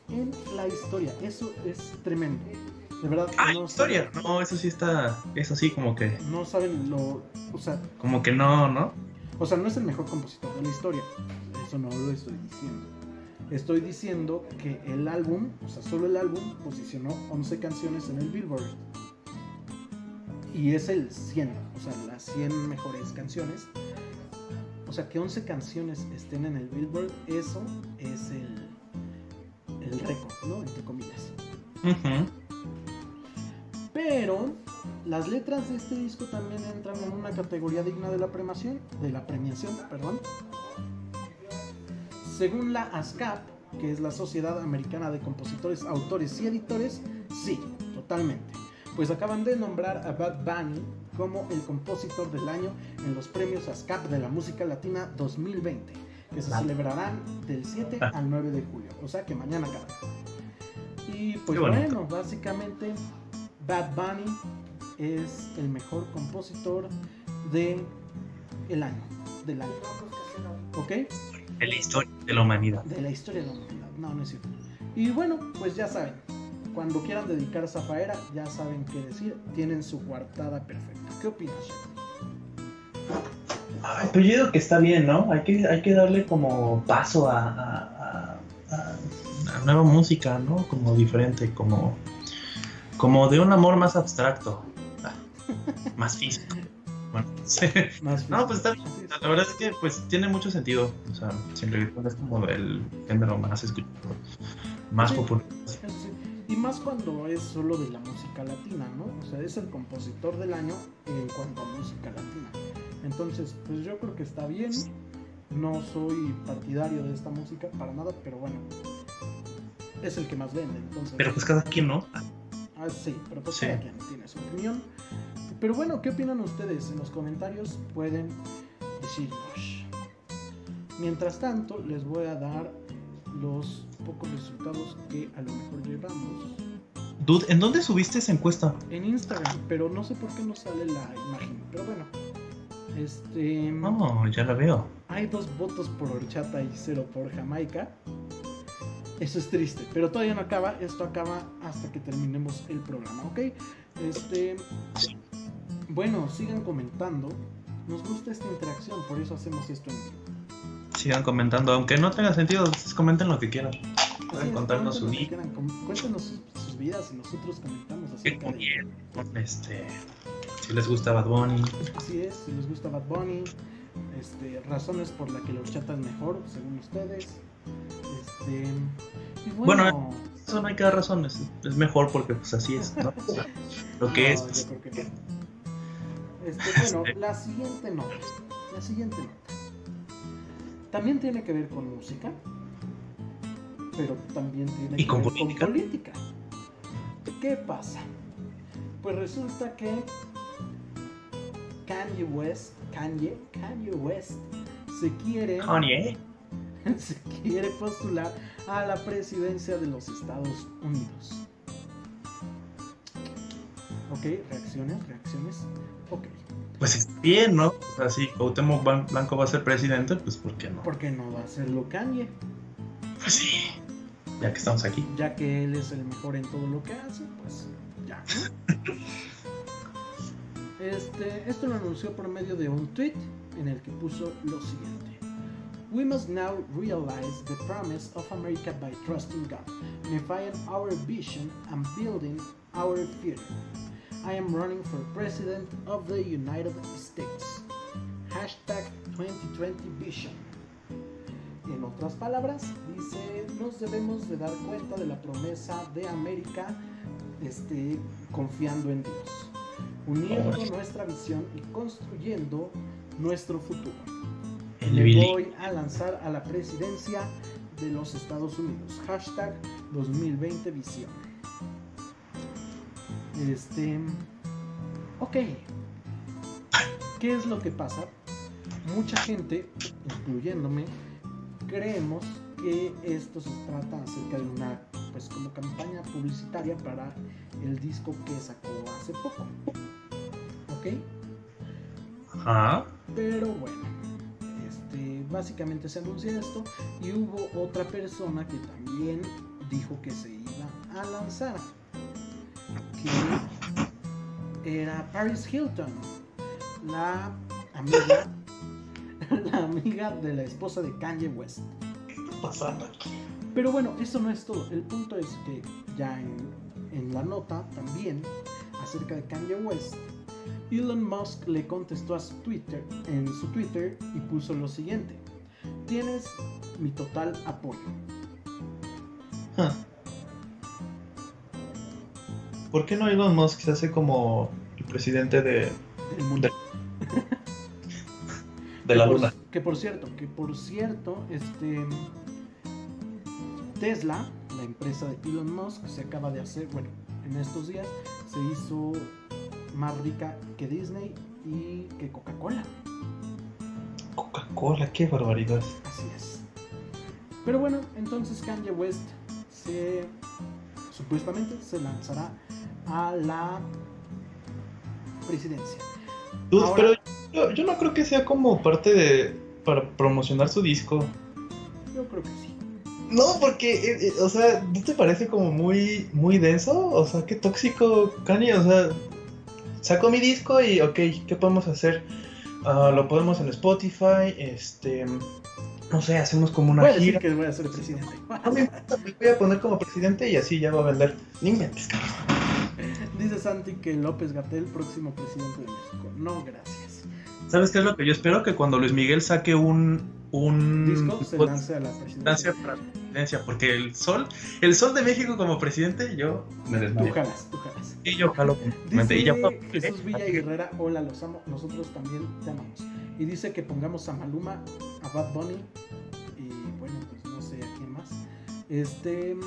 En la historia. Eso es tremendo. De verdad. Ah, no historia. saben- No, eso sí está. Eso sí, como que. no saben lo. O sea, Como que no, ¿no? o sea, no es el mejor compositor de la historia. Eso no lo estoy diciendo. Estoy diciendo que el álbum, o sea, solo el álbum posicionó 11 canciones en el Billboard. Y es el 100, o sea, las 100 mejores canciones. O sea, que 11 canciones estén en el Billboard, eso es el, el récord, ¿no? Entre comillas. Ujú. Pero las letras de este disco también entran en una categoría digna de la premiación, de la premiación, perdón. Según la ASCAP, que es la Sociedad Americana de Compositores, Autores y Editores, sí, totalmente. Pues acaban de nombrar a Bad Bunny como el compositor del año en los premios ASCAP de la música latina 2020, que se celebrarán del 7 Ah. al 9 de julio, o sea que mañana acaba. Y pues bueno, básicamente Bad Bunny es el mejor compositor de el año, del año. ¿Ok? De la historia de la humanidad. De la historia de la humanidad. No, no es cierto. Y bueno, pues ya saben, cuando quieran dedicar a Zafaera, ya saben qué decir. Tienen su coartada perfecta. ¿Qué opinas? Ay, pero yo digo que está bien, ¿no? Hay que, hay que darle como paso a, a, a- a- a nueva música, ¿no? Como diferente, como, como de un amor más abstracto, más físico. Bueno, sí. Más No, pues está bien. La verdad es que pues tiene mucho sentido. O sea, si el reggaetón es como el género más escuchado, más Sí. popular. Sí. Y más cuando es solo de la música latina, ¿no? O sea, es el compositor del año en cuanto a música latina. Entonces, pues yo creo que está bien. No soy partidario de esta música para nada, pero bueno. Es el que más vende, entonces. Pero pues cada quien, ¿no? Ah, sí, pero pues Sí. cada quien tiene su opinión. Pero bueno, ¿qué opinan ustedes? En los comentarios pueden decirnos. Mientras tanto, les voy a dar los pocos resultados que a lo mejor llevamos Dude, ¿en dónde subiste esa encuesta? en Instagram, pero no sé por qué no sale la imagen. Pero bueno, este. No, ya la veo. Hay dos votos por horchata y cero por Jamaica. Eso es triste, pero todavía no acaba. Esto acaba hasta que terminemos el programa, ¿ok? Este. Bueno, sigan comentando. Nos gusta esta interacción, por eso hacemos esto en vivo. Sigan comentando, aunque no tenga sentido, comenten lo que quieran. Pueden contarnos su com- Cuéntenos sus, sus vidas y nosotros comentamos acerca de este, si les gusta Bad Bunny. Así es, si les gusta Bad Bunny, este, razones por las que la horchata es mejor, según ustedes. Este, y bueno, Bueno, Eso no hay que dar razones, es mejor porque pues así es, lo que no, es, yo pues, creo que no. Este, bueno, la siguiente nota. La siguiente nota. También tiene que ver con música, pero también tiene ¿Y que con ver política? con política. ¿Qué pasa? Pues resulta que Kanye West, Kanye, Kanye West se quiere Kanye. se quiere postular a la presidencia de los Estados Unidos. Ok, reacciones, reacciones. Ok. Pues es bien, ¿no? O sea, si Cuauhtémoc Blanco va a ser presidente, pues ¿por qué no? ¿Por qué no va a serlo Kanye? Pues sí. Ya que estamos aquí. Ya que él es el mejor en todo lo que hace, pues ya. este, esto lo anunció por medio de un tweet en el que puso lo siguiente. We must now realize the promise of America by trusting God, unifying our vision and building our future. I am running for President of the United States. Hashtag 2020 Vision. En otras palabras, dice, nos debemos de dar cuenta de la promesa de América este, confiando en Dios, uniendo nuestra visión y construyendo nuestro futuro. Le voy a lanzar a la presidencia de los Estados Unidos. Hashtag 2020 Visión. Este. Ok. ¿Qué es lo que pasa? Mucha gente, incluyéndome, creemos que esto se trata acerca de una, pues como campaña publicitaria para el disco que sacó hace poco. ¿Ok? Ajá. Pero bueno, este, básicamente se anuncia esto y hubo otra persona que también dijo que se iba a lanzar era Paris Hilton, la amiga, la amiga de la esposa de Kanye West. pasando Pero bueno, eso no es todo. El punto es que ya en, en la nota también acerca de Kanye West, Elon Musk le contestó a su Twitter, en su Twitter y puso lo siguiente: Tienes mi total apoyo. ¿Por qué no Elon Musk se hace como el presidente de, de, la luna? Que por cierto, que por cierto, este Tesla, la empresa de Elon Musk, se acaba de hacer, bueno, en estos días se hizo más rica que Disney y que Coca-Cola. Coca-Cola, qué barbaridad. Así es. Pero bueno, entonces Kanye West se supuestamente se lanzará a la presidencia. pero yo, no creo que sea como parte de. para promocionar su disco. Yo creo que sí. No, porque, eh, eh, o sea, ¿no te parece como muy, muy denso? O sea, qué tóxico, Kanye. O sea, saco mi disco y, ok, ¿qué podemos hacer? Ah, lo podemos en Spotify, este. No sé, hacemos como una voy gira. que voy a ser presidente. No me voy a poner como presidente y así ya va a vender. Ni me Dice Santi que López Gatel, próximo presidente de México. No, gracias. ¿Sabes qué es lo que yo espero? Que cuando Luis Miguel saque un. Un disco se lance a la presidencia. Para la presidencia, porque el sol, el sol de México como presidente, yo me desmayo. Tú jalas, tú jalas. Y yo jalo. Dice y Jesús Villa y Herrera, hola, los amo. Nosotros también te amamos. Y dice que pongamos a Maluma, a Bad Bunny y bueno, pues no sé a quién más. Este.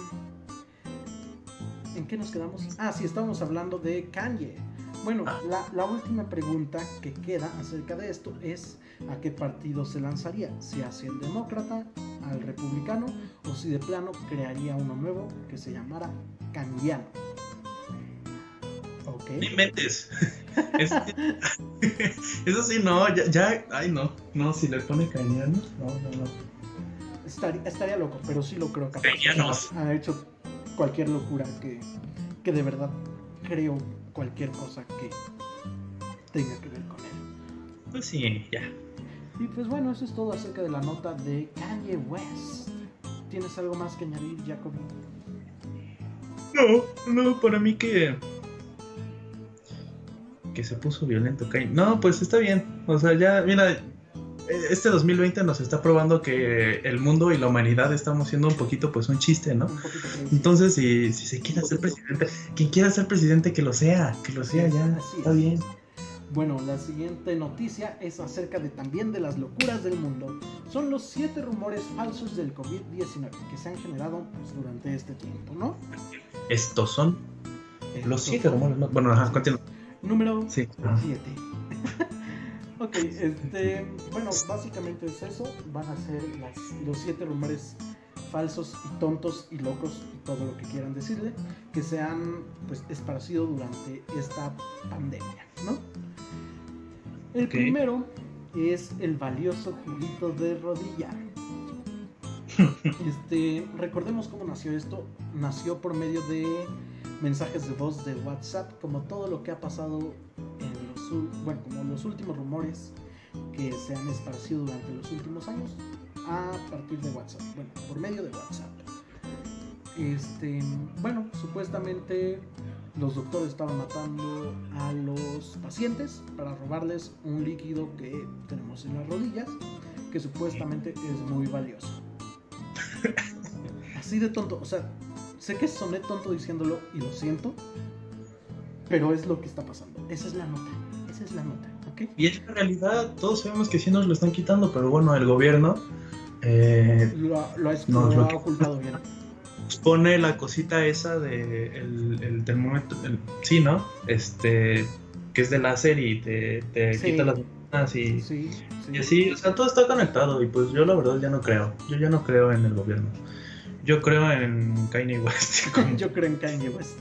¿En qué nos quedamos? Ah, sí, estábamos hablando de Kanye. Bueno, ah. la, última pregunta que queda acerca de esto es a qué partido se lanzaría, si hacia el demócrata, al republicano, o si de plano crearía uno nuevo que se llamara Kanyiano. Ok. Ni mentes. Eso sí, no, ya, ya, ay no, no, si le pone Kanyiano, no, no, no. Estaría, estaría loco, pero sí lo creo capaz. Ha hecho cualquier locura que, que de verdad creo cualquier cosa que tenga que ver con él. Pues sí, ya. Y pues bueno, eso es todo acerca de la nota de Kanye West. ¿Tienes algo más que añadir, Jacoby? No, no, para mí que. que se puso violento Kanye. No, pues está bien. O sea, ya, mira, este 2020 nos está probando que el mundo y la humanidad estamos siendo un poquito pues un chiste, ¿no? Entonces, si, si se quiere ser presidente, quien quiera ser presidente, que lo sea, que lo sea ya, está bien. Bueno, la siguiente noticia es acerca de también de las locuras del mundo. Son los siete rumores falsos del COVID-19 que se han generado pues, durante este tiempo, ¿no? Estos son los siete rumores, ¿no? Bueno, ajá, continúa. Número 7. Ok, Ok, este, bueno, básicamente es eso. Van a ser las, los siete rumores falsos y tontos y locos y todo lo que quieran decirle que se han pues esparcido durante esta pandemia, ¿no? El primero es el valioso juguito de rodilla. Este, recordemos cómo nació esto. Nació por medio de mensajes de voz de WhatsApp, como todo lo que ha pasado en los, bueno, como los últimos rumores que se han esparcido durante los últimos años a partir de WhatsApp, bueno, por medio de WhatsApp. Este, bueno, supuestamente los doctores estaban matando a los pacientes para robarles un líquido que tenemos en las rodillas, que supuestamente es muy valioso. Así de tonto, o sea, sé que soné tonto diciéndolo y lo siento, pero es lo que está pasando. Esa es la nota, esa es la nota, ¿ok? Y es la realidad, todos sabemos que sí nos lo están quitando, pero bueno, el gobierno eh, lo, lo, ha, ocultado bien. Pone la cosita esa de el, termómetro, sí, ¿no? Este, que es de láser y te, te quita las ventanas y, y así, o sea, todo está conectado y pues yo la verdad ya no creo, yo ya no creo en el gobierno. Yo creo en Kanye West. yo creo en Kanye West.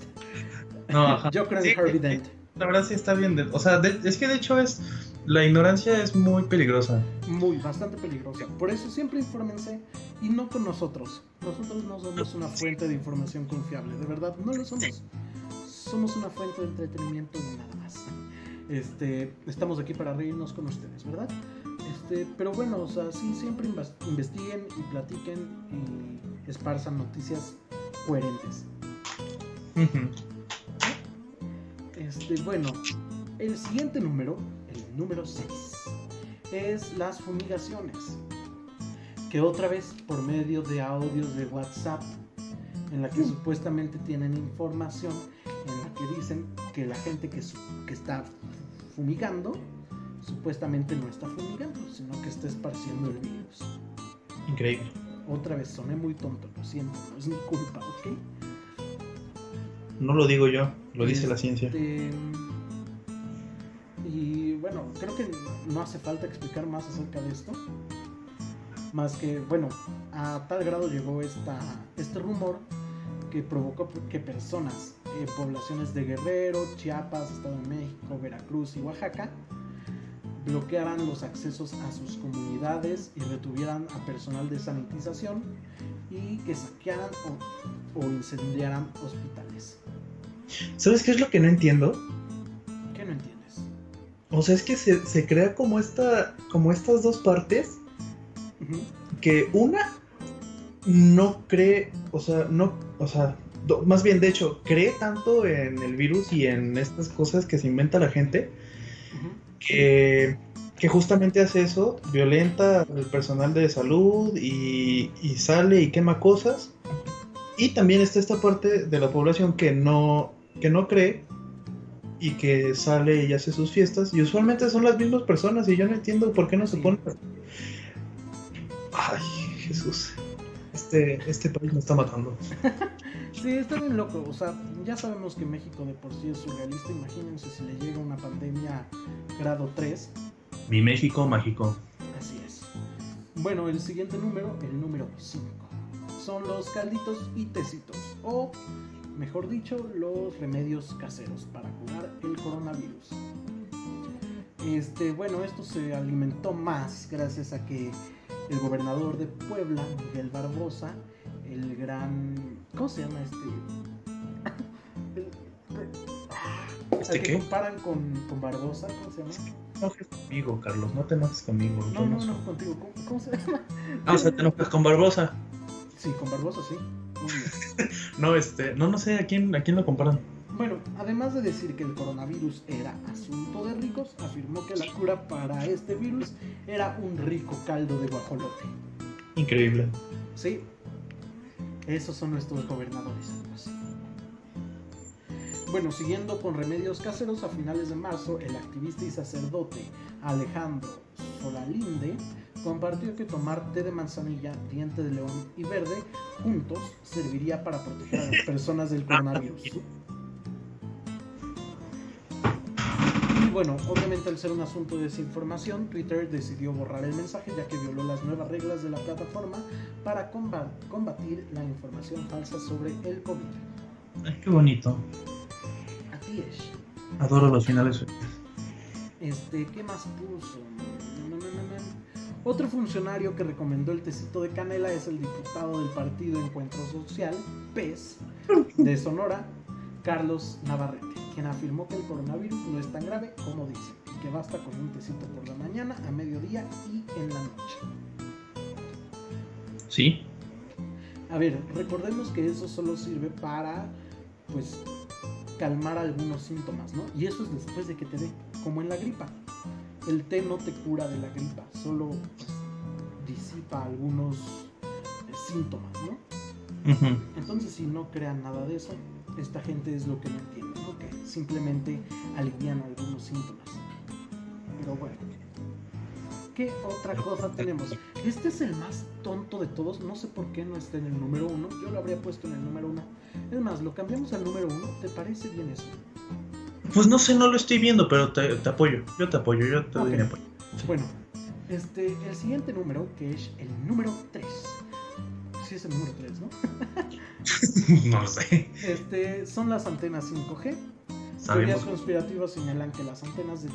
No, Yo creo en Harvey Dent. La verdad sí está bien. o sea, es que de hecho es la ignorancia es muy peligrosa. Muy, bastante peligrosa. Por eso siempre infórmense y no con nosotros. Nosotros no somos una fuente de información confiable, de verdad, no lo somos. Somos una fuente de entretenimiento y nada más. Este, estamos aquí para reírnos con ustedes, ¿verdad? Este, pero bueno, o sea, sí, siempre investiguen y platiquen y esparzan noticias coherentes. Este, bueno, el siguiente número número 6 es las fumigaciones, que otra vez por medio de audios de WhatsApp, en la que mm. supuestamente tienen información, en la que dicen que la gente que, que está fumigando, supuestamente no está fumigando, sino que está esparciendo el virus. Increíble. Otra vez, soné muy tonto, lo siento, no es mi culpa, ¿ok? No lo digo yo, lo dice la ciencia. Este, y bueno, creo que no hace falta explicar más acerca de esto. Más que, bueno, a tal grado llegó esta, este rumor que provocó que personas, eh, poblaciones de Guerrero, Chiapas, Estado de México, Veracruz y Oaxaca, bloquearan los accesos a sus comunidades y retuvieran a personal de sanitización y que saquearan o, o incendiaran hospitales. ¿Sabes qué es lo que no entiendo? ¿Qué no entiendo? O sea, es que se, crea como esta. como estas dos partes. Que una no cree. O sea, no. O sea. más bien, de hecho, cree tanto en el virus y en estas cosas que se inventa la gente. Que, que justamente hace eso, violenta al personal de salud y, y sale y quema cosas. Y también está esta parte de la población que no, que no cree y que sale y hace sus fiestas y usualmente son las mismas personas y yo no entiendo por qué no se pone ay Jesús. Este este país me está matando. Sí está bien loco o sea ya sabemos que México de por sí es surrealista imagínense si le llega una pandemia grado 3 mi México mágico. Así es. Bueno el siguiente número el número 5 son los calditos y tecitos o mejor dicho, los remedios caseros para curar el coronavirus. Este, bueno, esto se alimentó más gracias a que el gobernador de Puebla, Miguel Barbosa, el gran. ¿Cómo se llama este? ¿Este qué? comparan con, con, Barbosa, ¿cómo se llama? No enojes conmigo, Carlos, no te enojes conmigo. No, no, no, contigo. ¿Cómo, se llama? Ah, o sea, te enojas con Barbosa. Sí, con Barbosa, sí. no, este, no, no sé a quién, a quién lo comparan. Bueno, además de decir que el coronavirus era asunto de ricos, afirmó que la cura para este virus era un rico caldo de guajolote. Increíble. Sí, esos son nuestros gobernadores. Bueno, siguiendo con remedios caseros, a finales de marzo, el activista y sacerdote Alejandro Solalinde compartió que tomar té de manzanilla, diente de león y verde juntos serviría para proteger a las personas del coronavirus. Bueno, obviamente al ser un asunto de desinformación, Twitter decidió borrar el mensaje ya que violó las nuevas reglas de la plataforma para combatir la información falsa sobre el COVID. Ay, qué bonito. Así es. Adoro los finales. Este, ¿qué más puso? Otro funcionario que recomendó el tecito de canela es el diputado del partido Encuentro Social, PES, de Sonora, Carlos Navarrete, quien afirmó que el coronavirus no es tan grave como dice, que basta con un tecito por la mañana, a mediodía y en la noche. Sí. A ver, recordemos que eso solo sirve para, pues, calmar algunos síntomas, ¿no? Y eso es después de que te dé, como en la gripa el té no te cura de la gripa, solo pues, disipa algunos eh, síntomas, ¿no? Entonces, si no crean nada de eso, esta gente es lo que no entiende, simplemente alivian algunos síntomas. Pero bueno. ¿Qué otra cosa tenemos? Este es el más tonto de todos. No sé por qué no está en el número uno. Yo lo habría puesto en el número uno. Es más, lo cambiamos al número uno. ¿Te parece bien eso? Pues no sé, no lo estoy viendo, pero te, apoyo. Yo te apoyo, yo te doy mi apoyo. Bueno, este, el siguiente número, que es el número 3. Sí es el número 3, ¿no? no lo sé. Este, son las antenas 5G. Teorías conspirativas señalan que las antenas de,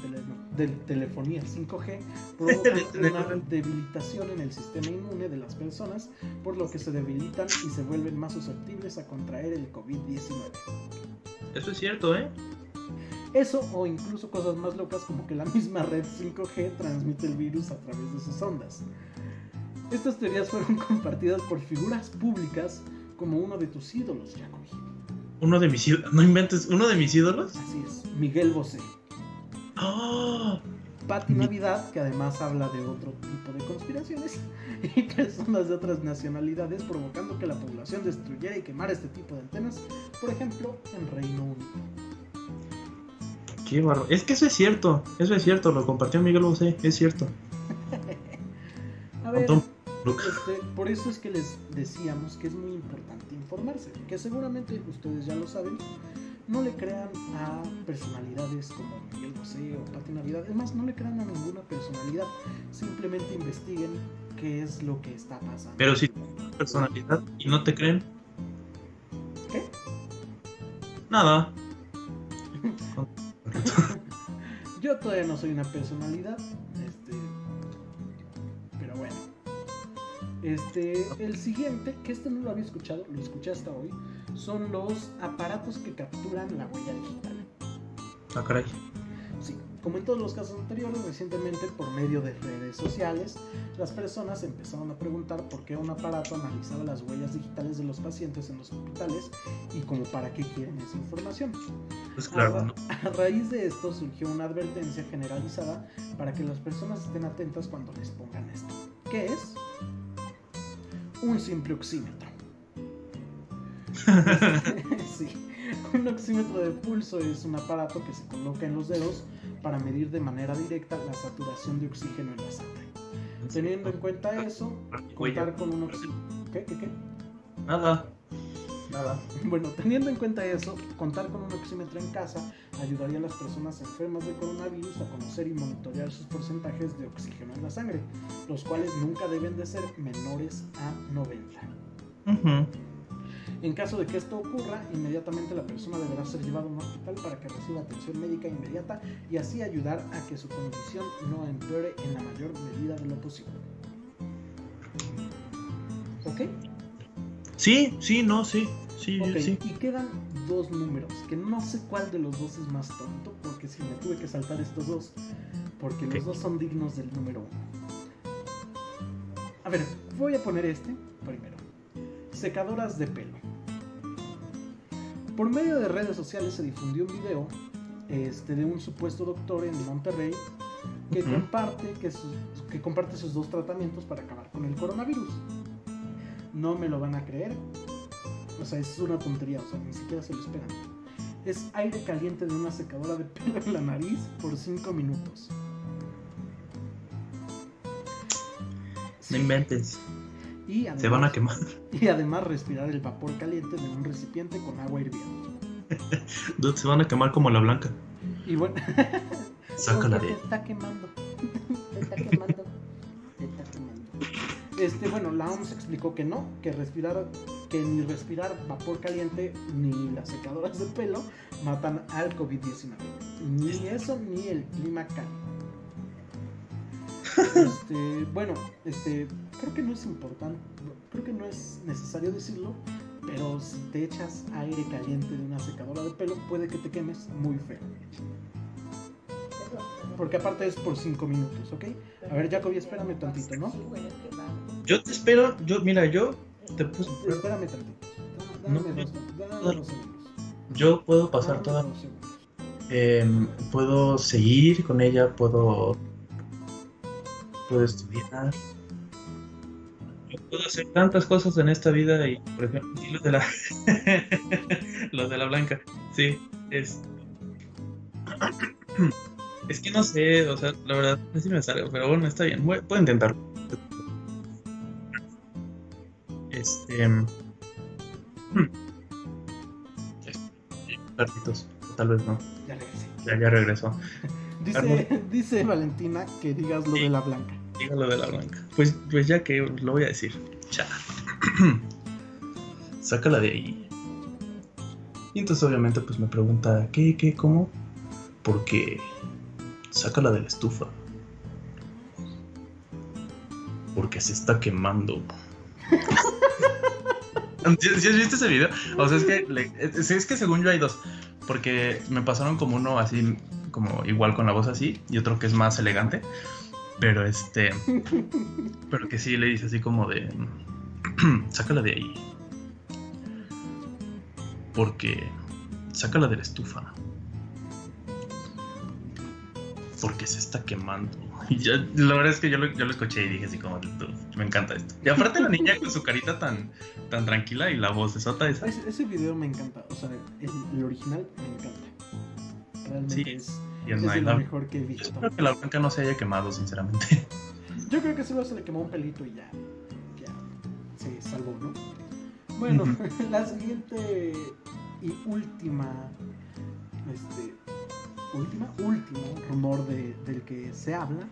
de telefonía 5G provocan una debilitación en el sistema inmune de las personas, por lo que se debilitan y se vuelven más susceptibles a contraer el COVID-19. Eso es cierto, ¿eh? Eso o incluso cosas más locas como que la misma red 5G transmite el virus a través de sus ondas. Estas teorías fueron compartidas por figuras públicas como uno de tus ídolos, Jacoby. ¿Uno de mis ídolos? ¿No inventes uno de mis ídolos? Así es, Miguel Bosé. ¡Oh! Patti Navidad, que además habla de otro tipo de conspiraciones, y personas de otras nacionalidades provocando que la población destruyera y quemara este tipo de antenas, por ejemplo, en Reino Unido. Es que eso es cierto, eso es cierto, lo compartió Miguel Bosé, es cierto. A ver, este, por eso es que les decíamos que es muy importante informarse, que seguramente ustedes ya lo saben, no le crean a personalidades como Miguel Bosé o Pati Navidad, además no le crean a ninguna personalidad, simplemente investiguen qué es lo que está pasando. Pero si personalidad y no te creen. ¿Qué? Nada. Yo todavía no soy una personalidad. Este, pero bueno. Este, el siguiente, que este no lo había escuchado, lo escuché hasta hoy, son los aparatos que capturan la huella digital. Ah, caray. Sí, como en todos los casos anteriores, recientemente por medio de redes sociales, las personas empezaron a preguntar por qué un aparato analizaba las huellas digitales de los pacientes en los hospitales y como para qué quieren esa información. Pues claro, a, raíz de esto surgió una advertencia generalizada para que las personas estén atentas cuando les pongan esto. ¿Qué es? Un simple oxímetro. sí. Un oxímetro de pulso es un aparato que se coloca en los dedos para medir de manera directa la saturación de oxígeno en la sangre. Teniendo en cuenta eso, contar con un oxímetro. ¿Qué? ¿Qué? ¿Qué? Nada. Nada. Bueno, teniendo en cuenta eso, contar con un oxímetro en casa ayudaría a las personas enfermas de coronavirus a conocer y monitorear sus porcentajes de oxígeno en la sangre, los cuales nunca deben de ser menores a 90. Uh en caso de que esto ocurra, inmediatamente la persona deberá ser llevada a un hospital para que reciba atención médica inmediata y así ayudar a que su condición no empeore en la mayor medida de lo posible. ¿Ok? Sí, sí, no, sí. Sí, sí. Y quedan dos números, que no sé cuál de los dos es más tonto, porque si me tuve que saltar estos dos, porque los dos son dignos del número uno. A ver, voy a poner este primero. Secadoras de pelo. Por medio de redes sociales se difundió un video este, de un supuesto doctor en Monterrey que, comparte, que, que comparte sus dos tratamientos para acabar con el coronavirus. No me lo van a creer. O sea, es una tontería, o sea, ni siquiera se lo esperan. Es aire caliente de una secadora de pelo en la nariz por 5 minutos. No inventes. Y se van a quemar. Y además respirar el vapor caliente de un recipiente con agua hirviendo. se van a quemar como la blanca. Y bueno, Sácala de. Te está quemando. te está quemando. Este, bueno, la OMS explicó que no, que respirar, que ni respirar vapor caliente ni las secadoras de pelo matan al COVID-19. Ni eso ni el clima cálido. Este, bueno, este, creo que no es importante, creo que no es necesario decirlo, pero si te echas aire caliente de una secadora de pelo, puede que te quemes muy feo. Porque aparte es por 5 minutos, ¿ok? A ver, Jacobi, espérame tantito, ¿no? Yo te espero, yo, mira, yo te puse. Espérame tantito. Dame, No, dos, dame. Yo puedo pasar toda. em, puedo seguir con ella, puedo. Puedo estudiar. Yo puedo hacer tantas cosas en esta vida y, por ejemplo, sí, lo de la. lo de la blanca. Sí, es. Es que no sé, o sea, la verdad, no sé si me sale, pero bueno, está bien, voy- puedo intentarlo. Este. hmm. Perritos, tal vez no. Ya regresé. Ya, ya regresó. Dice, dice Valentina que digas lo de la blanca. Dígalo de la blanca. Pues, pues ya que lo voy a decir. Cha. Sácala de ahí. Y entonces obviamente pues me pregunta, ¿qué, qué, cómo? Porque sácala de la estufa. Porque se está quemando. ¿Sí, sí has visto ese video? O sea, es que, le- es, es que según yo hay dos. Porque me pasaron como uno así, como igual con la voz así, y otro que es más elegante. Pero este. Pero que sí le dice así como de. sácala de ahí. Porque. Sácala de la estufa. Porque se está quemando. Y ya, la verdad es que yo lo, yo lo escuché y dije así como, "Dude, me encanta esto. Y aparte la niña con su carita tan, tan tranquila y la voz de sota esa. Ese, ese video me encanta. O sea, el, el original me encanta. Realmente Sí, es, Y es de lo mejor que he Yo visto. espero que la blanca no se haya quemado, sinceramente. Yo creo que solo se le quemó un pelito y ya. Ya se salvó, ¿no? Bueno, la siguiente y última. Este. Última, último rumor de- del que se habla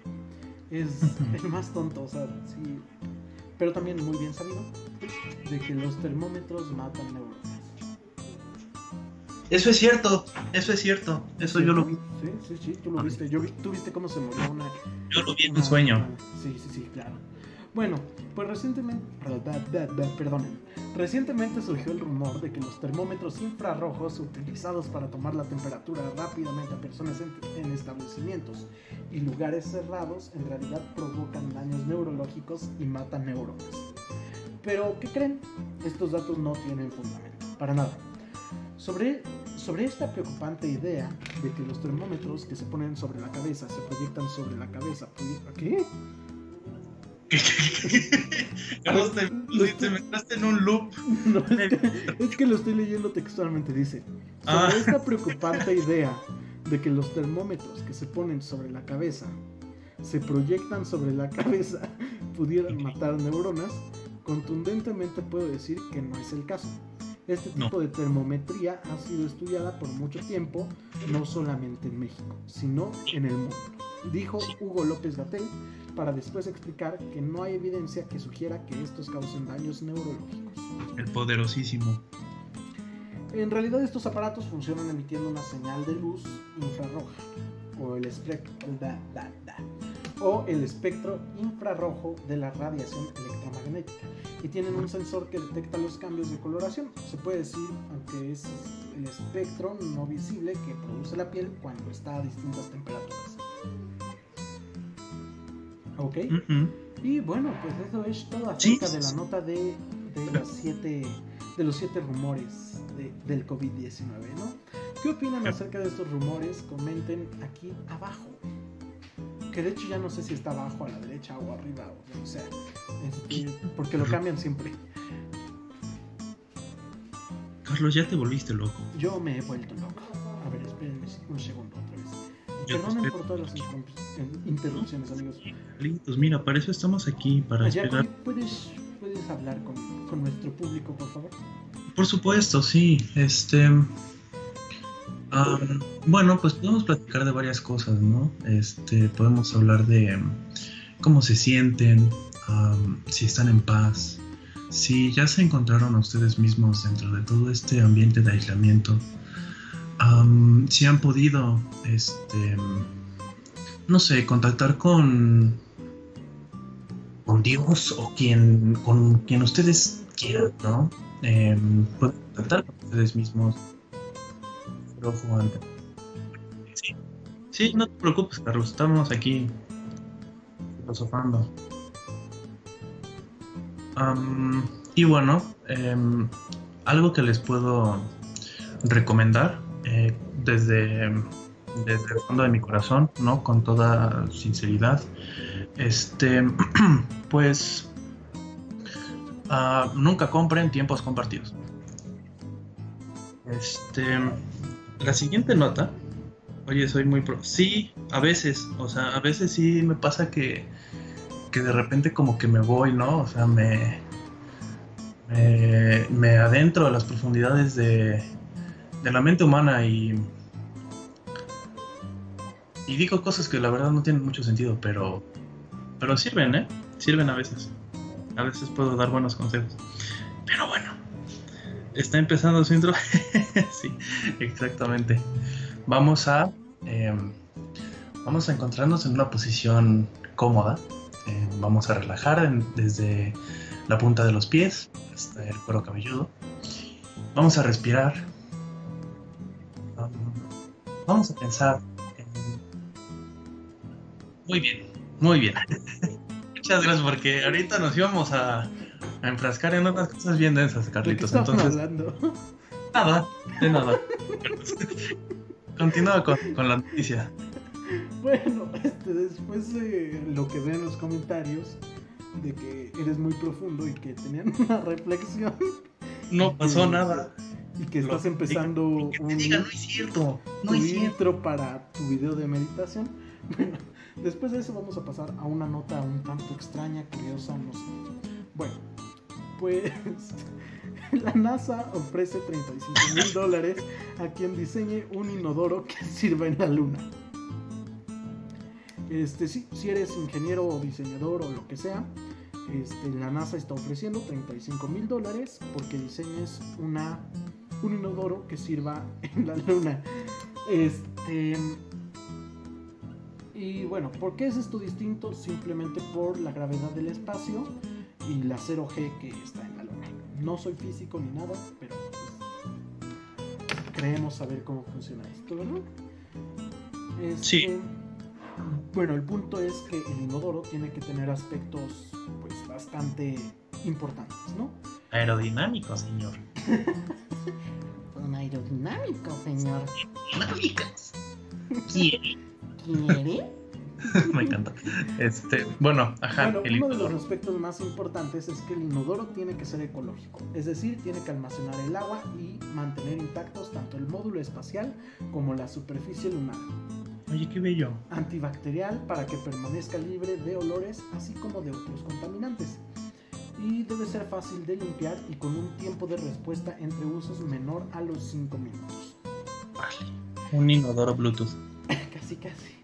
es el más tonto, o sea, sí. Pero también muy bien sabido de que los termómetros matan neuronas. Eso es cierto, eso es cierto. Eso yo lo vi. Sí, sí, sí, tú lo viste. Yo vi, tú viste cómo se murió una, Yo lo vi en Una- un sueño. una- Sí, sí, sí, claro. Bueno, pues recientemente, perdonen, recientemente surgió el rumor de que los termómetros infrarrojos utilizados para tomar la temperatura rápidamente a personas en, en establecimientos y lugares cerrados en realidad provocan daños neurológicos y matan neuronas. Pero, ¿qué creen? Estos datos no tienen fundamento, para nada. Sobre, sobre esta preocupante idea de que los termómetros que se ponen sobre la cabeza se proyectan sobre la cabeza. ¿Qué? Carlos, te, te metiste en un loop. No, es, que, es que lo estoy leyendo textualmente. Dice: Sobre Ah. esta preocupante idea de que los termómetros que se ponen sobre la cabeza se proyectan sobre la cabeza pudieran matar neuronas, contundentemente puedo decir que no es el caso. Este No. tipo de termometría ha sido estudiada por mucho tiempo, no solamente en México, sino en el mundo. Dijo Hugo López Gatel para después explicar que no hay evidencia que sugiera que estos causen daños neurológicos. El poderosísimo. En realidad estos aparatos funcionan emitiendo una señal de luz infrarroja o el espectro, da, da, da, o el espectro infrarrojo de la radiación electromagnética y tienen un sensor que detecta los cambios de coloración. Se puede decir, aunque es el espectro no visible que produce la piel cuando está a distintas temperaturas. ¿Ok? Y bueno, pues eso es todo Sí. acerca de la nota de, de, los, siete, de los siete rumores de- del COVID-19, ¿no? ¿Qué opinan acerca de estos rumores? Comenten aquí abajo. Que de hecho ya no sé si está abajo, a la derecha o arriba, o donde sea. Este, porque lo cambian siempre. Carlos, ya te volviste loco. Yo me he vuelto loco. A ver, espérenme un segundo Perdonen por todas las interrupciones, amigos. Carlitos, mira, para eso estamos aquí, para Allá, esperar. ¿puedes, ¿puedes hablar con, con nuestro público, por favor? Por supuesto, sí. Este. bueno, pues podemos platicar de varias cosas, ¿no? Este, podemos hablar de cómo se sienten, si están en paz, si ya se encontraron a ustedes mismos dentro de todo este ambiente de aislamiento, si han podido, este, no sé, contactar con, con Dios o quien, con quien ustedes quieran, ¿no? Pueden contactar con ustedes mismos. Sí. sí, no te preocupes, Carlos, estamos aquí filosofando. y bueno, em, algo que les puedo recomendar desde, desde el fondo de mi corazón, ¿no? Con toda sinceridad. Este, pues ah, nunca compren tiempos compartidos. Este, la siguiente nota. Oye, soy muy pro. Sí, a veces, o sea, a veces sí me pasa que, que de repente como que me voy, ¿no? O sea, me, me adentro a las profundidades de, de la mente humana y y digo cosas que la verdad no tienen mucho sentido, pero pero sirven, ¿eh? Sirven a veces. A veces puedo dar buenos consejos. Pero bueno, está empezando su intro. sí, exactamente. Vamos a em, vamos a encontrarnos en una posición cómoda. Em, vamos a relajar desde la punta de los pies hasta el cuero cabelludo. Vamos a respirar vamos a pensar Muy bien, muy bien. Muchas gracias porque ahorita nos íbamos a, enfrascar en otras cosas bien densas, Carlitos. Entonces, hablando? Nada, de nada. Continúa con, la noticia. Bueno, este, después de lo que ve en los comentarios, de que eres muy profundo y que tenían una reflexión. No pasó nada y que estás empezando un, no es cierto, no es cierto. para tu video de meditación. Bueno, después de eso vamos a pasar a una nota un tanto extraña, curiosa, no sé. Bueno, pues la NASA ofrece 35 mil dólares a quien diseñe un inodoro que sirva en la luna. Este, sí, si eres ingeniero o diseñador o lo que sea, este, la NASA está ofreciendo 35 mil dólares porque diseñes una un inodoro que sirva en la luna. Este. Y bueno, ¿por qué es esto distinto? Simplemente por la gravedad del espacio y la 0G que está en la luna. No soy físico ni nada, pero pues, creemos saber cómo funciona esto, ¿verdad? Este, sí. Bueno, el punto es que el inodoro tiene que tener aspectos pues bastante importantes, ¿no? Aerodinámico, señor. Un aerodinámico, señor. Dinámicas. ¿Quiere? ¿Quiere? Me encanta. Este, bueno, ajá. uno de los aspectos más importantes es que el inodoro tiene que ser ecológico, es decir, tiene que almacenar el agua y mantener intactos tanto el módulo espacial como la superficie lunar. Oye, qué bello. Antibacterial para que permanezca libre de olores, así como de otros contaminantes y debe ser fácil de limpiar y con un tiempo de respuesta entre usos menor a los 5 minutos. Vale. Un inodoro Bluetooth. casi, casi.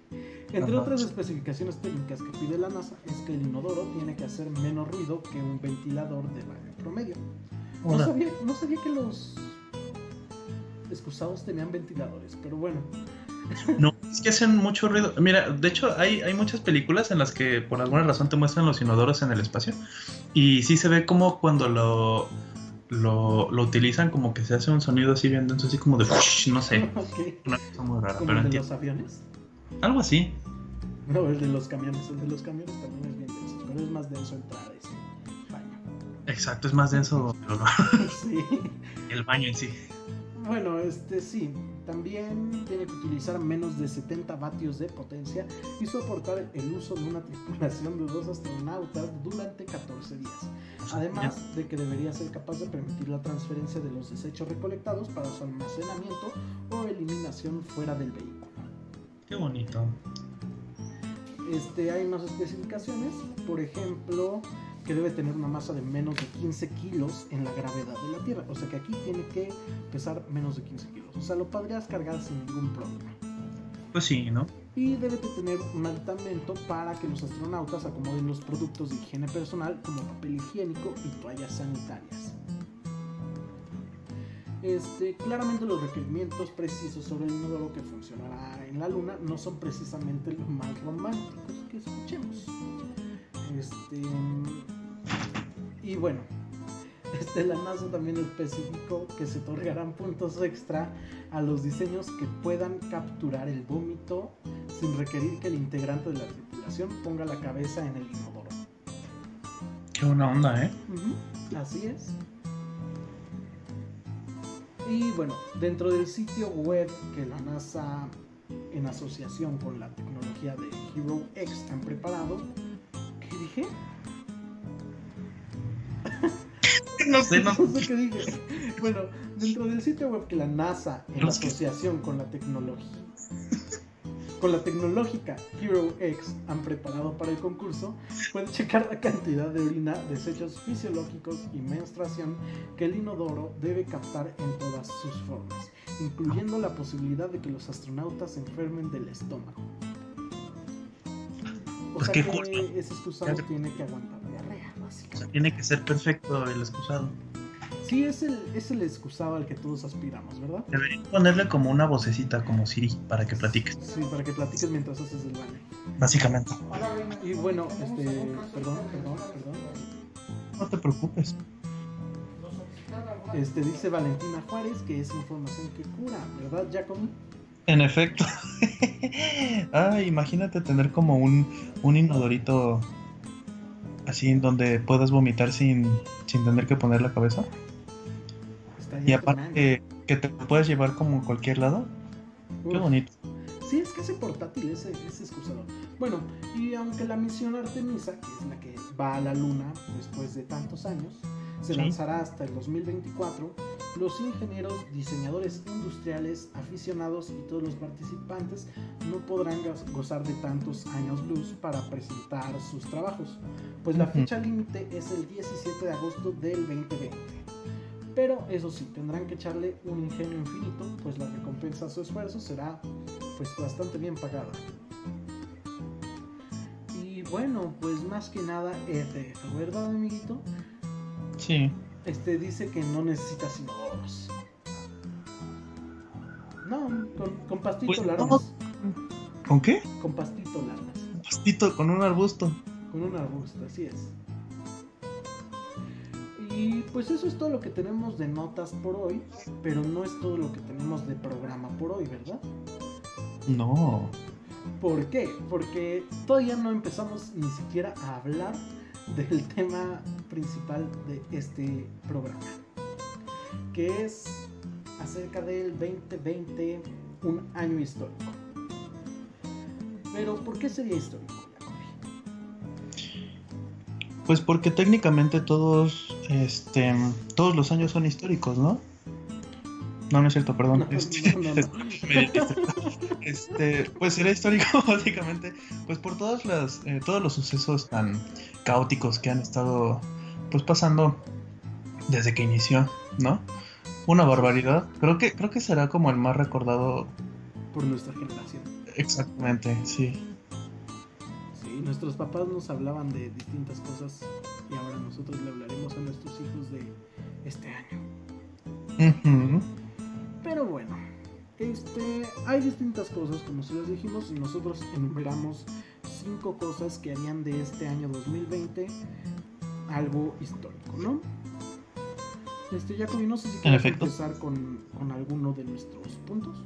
Entre otras especificaciones técnicas que pide la NASA es que el inodoro tiene que hacer menos ruido que un ventilador de baño promedio. No sabía, no sabía que los excusados tenían ventiladores, pero bueno. No, es que hacen mucho ruido. Mira, de hecho hay, hay muchas películas en las que por alguna razón te muestran los inodoros en el espacio y sí se ve como cuando lo, lo, lo utilizan como que se hace un sonido así bien denso, así como de... no sé. Una cosa muy rara. ¿Como el de los aviones? Algo así. No, el de los camiones. El de los camiones también es bien denso, pero es más denso entrar ese baño. Exacto, es más denso sí. el baño en sí. Bueno, este sí, también tiene que utilizar menos de 70 vatios de potencia y soportar el uso de una tripulación de dos astronautas durante 14 días. Además de que debería ser capaz de permitir la transferencia de los desechos recolectados para su almacenamiento o eliminación fuera del vehículo. Qué bonito. Este, hay más especificaciones, por ejemplo, que debe tener una masa de menos de 15 kilos en la gravedad de la Tierra. O sea que aquí tiene que pesar menos de 15 kilos. O sea, lo podrías cargar sin ningún problema. Pues sí, ¿no? Y debe de tener un aditamento para que los astronautas acomoden los productos de higiene personal como papel higiénico y toallas sanitarias. Este, claramente los requerimientos precisos sobre el inodoro que funcionará en la Luna no son precisamente los más románticos que escuchemos. Este, y bueno, este, la NASA también especificó que se otorgarán puntos extra a los diseños que puedan capturar el vómito sin requerir que el integrante de la tripulación ponga la cabeza en el inodoro. Qué buena onda, ¿eh? Así es. Y bueno, dentro del sitio web que la NASA en asociación con la tecnología de Hero X han preparado, ¿qué dije? No sé, no. sé qué dije. Bueno, dentro del sitio web que la NASA en asociación con la tecnología con la tecnológica Hero X han preparado para el concurso, puede checar la cantidad de orina, desechos fisiológicos y menstruación que el inodoro debe captar en todas sus formas, incluyendo la posibilidad de que los astronautas se enfermen del estómago. O pues sea que ese excusado tiene que aguantar tiene que ser perfecto el excusado. Sí, es el, es el excusado al que todos aspiramos, ¿verdad? Debería ponerle como una vocecita, como Siri, para que platiques. Sí, para que platiques mientras haces el baño. Básicamente. Y bueno, este, perdón, perdón, perdón. No te preocupes. Este dice Valentina Juárez que es información que cura, ¿verdad, Jacob? En efecto. ah, imagínate tener como un, un inodorito así en donde puedas vomitar sin, sin tener que poner la cabeza. Y aparte que te puedes llevar como en cualquier lado. Qué bonito. Sí, es que ese portátil, ese, ese. Bueno, y aunque la misión Artemisa, que es la que va a la Luna después de tantos años, se lanzará hasta el 2024, los ingenieros, diseñadores industriales, aficionados y todos los participantes no podrán gozar de tantos años luz para presentar sus trabajos, pues la fecha límite es el 17 de agosto del 2020. Pero eso sí, tendrán que echarle un ingenio infinito, pues la recompensa a su esfuerzo será pues bastante bien pagada. Y bueno, pues más que nada FF, ¿verdad amiguito? Sí. Este dice que no necesitas inodoros. No, con, pastito pues, largas. ¿Con qué? Con pastito largas. Pastito, con un arbusto. Con un arbusto, así es. Y pues eso es todo lo que tenemos de notas por hoy, pero no es todo lo que tenemos de programa por hoy, ¿verdad? No. ¿Por qué? Porque todavía no empezamos ni siquiera a hablar del tema principal de este programa, que es acerca del 2020, un año histórico. Pero ¿por qué sería histórico? Pues porque técnicamente todos, este, todos los años son históricos, ¿no? No, no es cierto, perdón. este, este, pues será histórico básicamente, pues por todas las, eh, todos los sucesos tan caóticos que han estado, pues pasando desde que inició, ¿no? Una barbaridad. Creo que, creo que será como el más recordado por nuestra generación. Exactamente, sí nuestros papás nos hablaban de distintas cosas y ahora nosotros le hablaremos a nuestros hijos de este año. Pero bueno, este, hay distintas cosas, como se les dijimos, y nosotros enumeramos cinco cosas que harían de este año 2020 algo histórico, ¿no? Este, Jacobi, no sé si quieres empezar con, con alguno de nuestros puntos.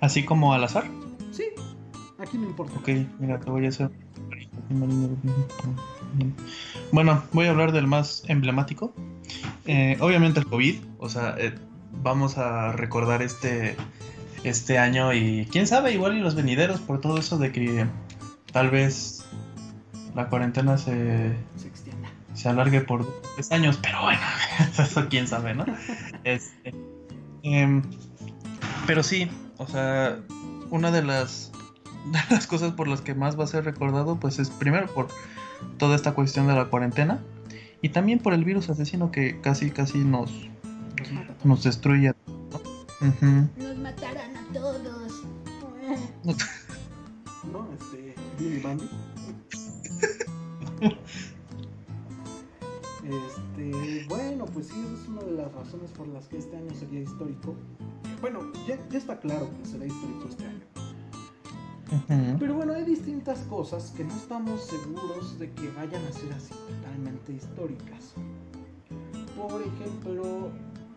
¿Así como al azar? Sí, Aquí no importa. Ok, mira, te voy a hacer. Bueno, voy a hablar del más emblemático. Eh, obviamente el COVID, o sea, eh, vamos a recordar este, este año y quién sabe, igual y los venideros por todo eso de que tal vez la cuarentena se, se, alargue por tres años, pero bueno, eso quién sabe, ¿no? Este, em, pero sí, o sea, una de las de las cosas por las que más va a ser recordado, pues es primero por, toda esta cuestión de la cuarentena y también por el virus asesino que casi casi nos nos, destruye. Nos matarán a todos. no, este, Billy Mandy. Este, bueno, pues sí, esa es una de las razones por las que este año sería histórico. Bueno, ya, ya está claro que será histórico este año. Pero bueno, hay distintas cosas que no estamos seguros de que vayan a ser así totalmente históricas. Por ejemplo,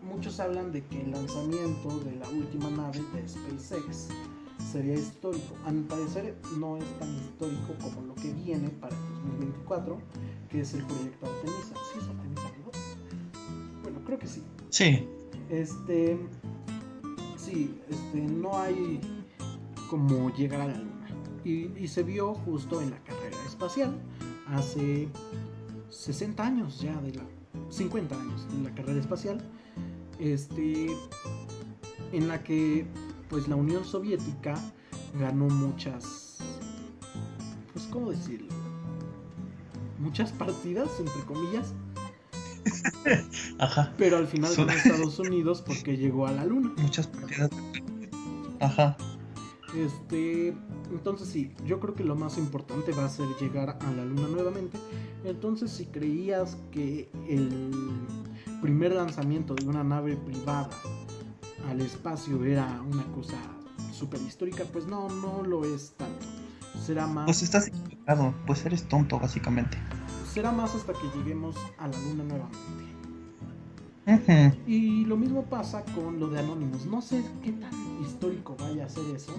muchos hablan de que el lanzamiento de la última nave de SpaceX sería histórico. A mi parecer no es tan histórico como lo que viene para el 2024, que es el proyecto Artemisa. ¿Sí es Artemisa, Bueno, creo que sí. Sí. Este, sí, este, no hay como llegar a la luna. Y, se vio justo en la carrera espacial hace 60 años ya de la 50 años de la carrera espacial este en la que pues la Unión Soviética ganó muchas pues cómo decirlo muchas partidas entre comillas Ajá. Pero al final ganó Estados Unidos porque llegó a la luna. Muchas partidas. Ajá. Este, entonces sí, yo creo que lo más importante va a ser llegar a la luna nuevamente. Entonces si creías que el primer lanzamiento de una nave privada al espacio era una cosa súper histórica, pues no, no lo es tanto. Será más... Pues estás equivocado, pues eres tonto básicamente. Será más hasta que lleguemos a la luna nuevamente. Y lo mismo pasa con lo de Anonymous. No sé qué tan histórico vaya a ser eso.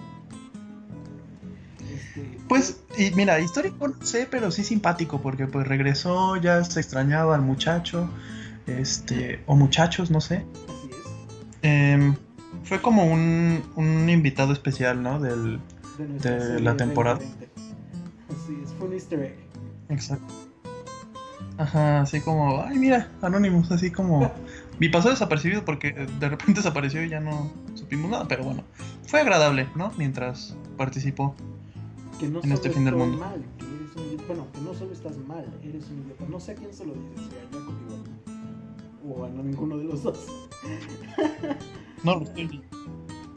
Este, pues, y mira, histórico no sé, pero sí simpático, porque pues regresó, ya se extrañaba al muchacho, este, o muchachos, no sé. Así es. Em, fue como un, un, invitado especial, ¿no? Del, de, la temporada. Así es, fue un easter egg. Exacto. Ajá, así como, ay, mira, Anonymous, así como. Mi pasó desapercibido porque de repente desapareció y ya no supimos nada, pero bueno, fue agradable, ¿no? Mientras participó que no en este fin del mundo. Mal, que eres un. Bueno, que no solo estás mal, eres un idiota. No sé a quién se lo dices, si a Jacob o a no, ninguno de los dos. no lo estoy.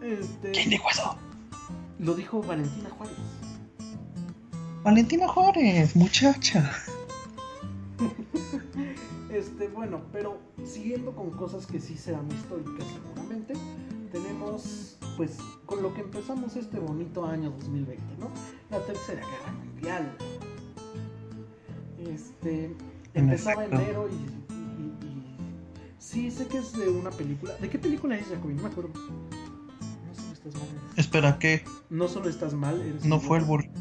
Este, ¿Quién dijo eso? Lo dijo Valentina Juárez. Valentina Juárez, muchacha. este, bueno, pero siguiendo con cosas que sí serán históricas seguramente, tenemos pues con lo que empezamos este bonito año 2020, ¿no? La Tercera Guerra Mundial. Este, empezaba enero y, Sí, sé que es de una película. ¿De qué película es, Jacobi? No me acuerdo. No solo estás mal. Espera, ¿qué? No solo estás mal, eres No fue el burrito.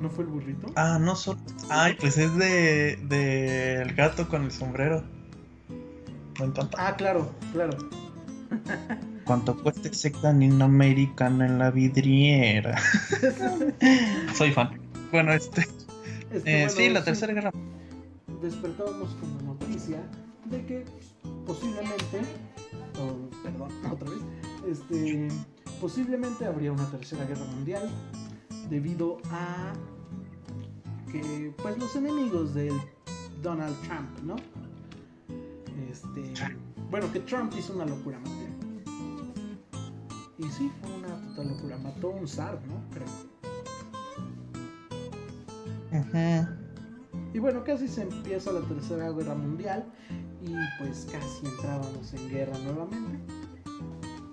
¿No fue el burrito? Ah, no solo. Ay, pues es de. de El gato con el sombrero. Ah, claro, claro. ¿Cuánto cuesta ese canino americano en la vidriera? Soy fan. Bueno, este. eh, sí, la tercera guerra. Despertábamos con la noticia de que posiblemente. perdón, otra vez. Este. Posiblemente habría una tercera guerra mundial debido a que pues los enemigos del Donald Trump, ¿no? Este, bueno, que Trump hizo una locura más bien. Y sí, fue una total locura. Mató a un zar, ¿no? Creo. Y bueno, casi se empieza la tercera guerra mundial y pues casi entrábamos en guerra nuevamente.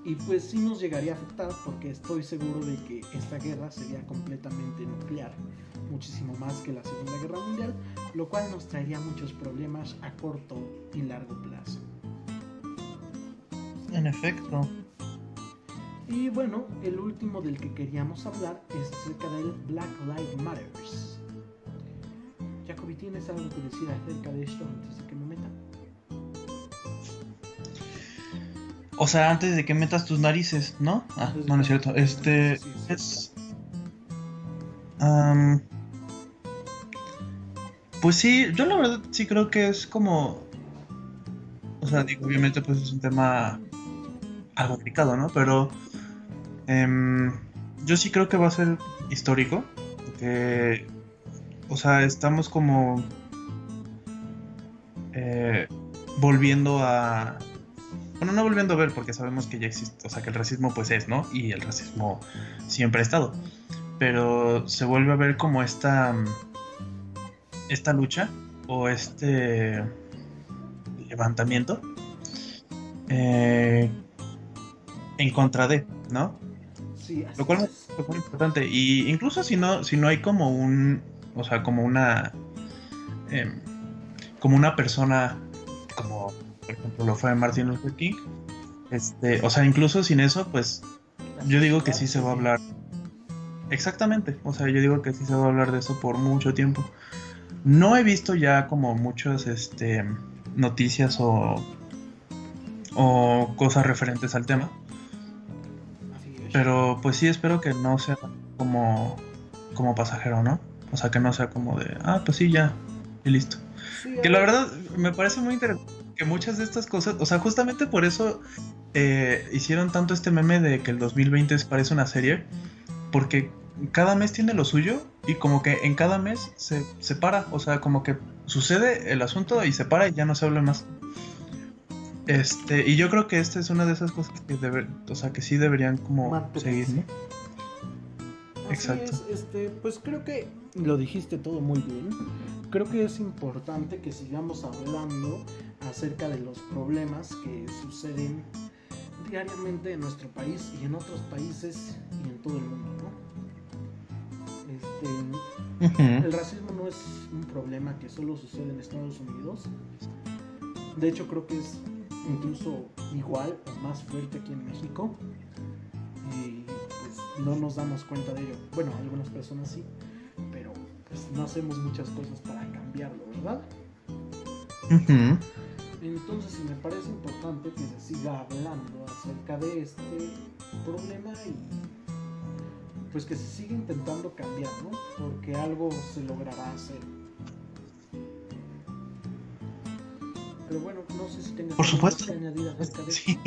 Y pues sí nos llegaría a afectar porque estoy seguro de que esta guerra sería completamente nuclear, muchísimo más que la Segunda Guerra Mundial, lo cual nos traería muchos problemas a corto y largo plazo. En efecto. Y bueno, el último del que queríamos hablar es acerca del Black Lives Matter. Jacobi, ¿tienes algo que decir acerca de esto antes de que me O sea, antes de que metas tus narices, ¿no? Ah, no, no es cierto. Este es. pues sí, yo la verdad sí creo que es como. O sea, digo, obviamente, pues es un tema algo complicado, ¿no? Pero Em, yo sí creo que va a ser histórico. Que o sea, estamos como eh, volviendo a... Bueno, no volviendo a ver porque sabemos que ya existe, o sea, que el racismo pues es, ¿no? Y el racismo siempre ha estado. Pero se vuelve a ver como esta... Esta lucha o este levantamiento eh, en contra de, ¿no? Sí, lo cual es muy importante. Y incluso si no, si no hay como un, o sea, como una, em, como una persona, por ejemplo lo fue Martin Luther King, este, o sea, incluso sin eso, pues yo digo que sí se va a hablar. Exactamente, o sea, yo digo que sí se va a hablar de eso por mucho tiempo. No he visto ya como muchas este, noticias o, o cosas referentes al tema. Pero pues sí espero que no sea como, como pasajero, ¿no? O sea, que no sea como de, ah, pues sí, ya, y listo. que la verdad me parece muy interesante que muchas de estas cosas, o sea, justamente por eso eh, hicieron tanto este meme de que el 2020 parece una serie, porque cada mes tiene lo suyo y como que en cada mes se, se para, o sea, como que sucede el asunto y se para y ya no se habla más. Este, y yo creo que esta es una de esas cosas que debe, o sea, que sí deberían como seguir, ¿no? Exacto. este, pues creo que lo dijiste todo muy bien. Creo que es importante que sigamos hablando acerca de los problemas que suceden diariamente en nuestro país y en otros países y en todo el mundo, ¿no? Este, El racismo no es un problema que solo sucede en Estados Unidos. De hecho, creo que es incluso igual o más fuerte aquí en México. Y pues no nos damos cuenta de ello. Bueno, algunas personas sí, pero pues no hacemos muchas cosas para cambiarlo, ¿verdad? Entonces me parece importante que se siga hablando acerca de este problema y pues que se siga intentando cambiar, ¿no? Porque algo se logrará hacer. Pero bueno, no sé si tengas Por supuesto. que añadir acerca de sí.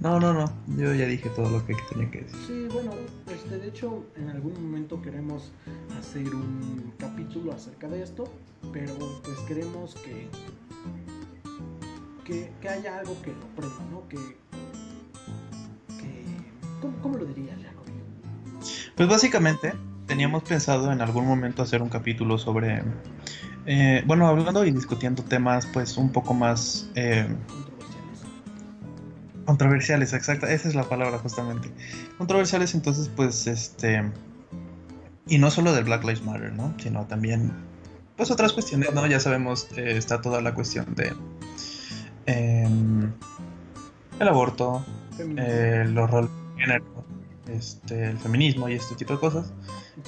No, no, no. Yo ya dije todo lo que tenía que decir. Sí, bueno, este, de hecho, en algún momento queremos hacer un capítulo acerca de esto, pero pues queremos que que, haya algo que lo prenda, ¿no? Que, que ¿cómo, ¿cómo, lo dirías, Jacob? Pues básicamente teníamos pensado en algún momento hacer un capítulo sobre eh, bueno, hablando y discutiendo temas pues un poco más eh, controversiales, exacta, esa es la palabra justamente. Controversiales, entonces pues este y no solo del Black Lives Matter, ¿no? Sino también pues otras cuestiones, ¿no? Ya sabemos eh, está toda la cuestión de em, el aborto, los roles de género, este, el feminismo y este tipo de cosas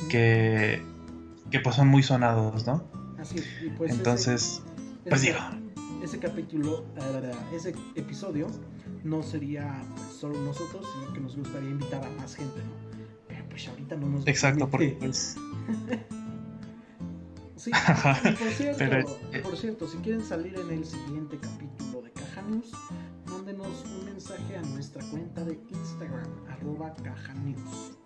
que que pues son muy sonados, ¿no? pues Entonces, pues ese, Ese capítulo, ese episodio no sería solo nosotros, sino que nos gustaría invitar a más gente, ¿no? Pero pues ahorita no nos Exacto, porque pues... sí, por cierto, por cierto, si quieren salir en el siguiente capítulo de Caja News, mándenos un mensaje a nuestra cuenta de Instagram, arroba Caja News.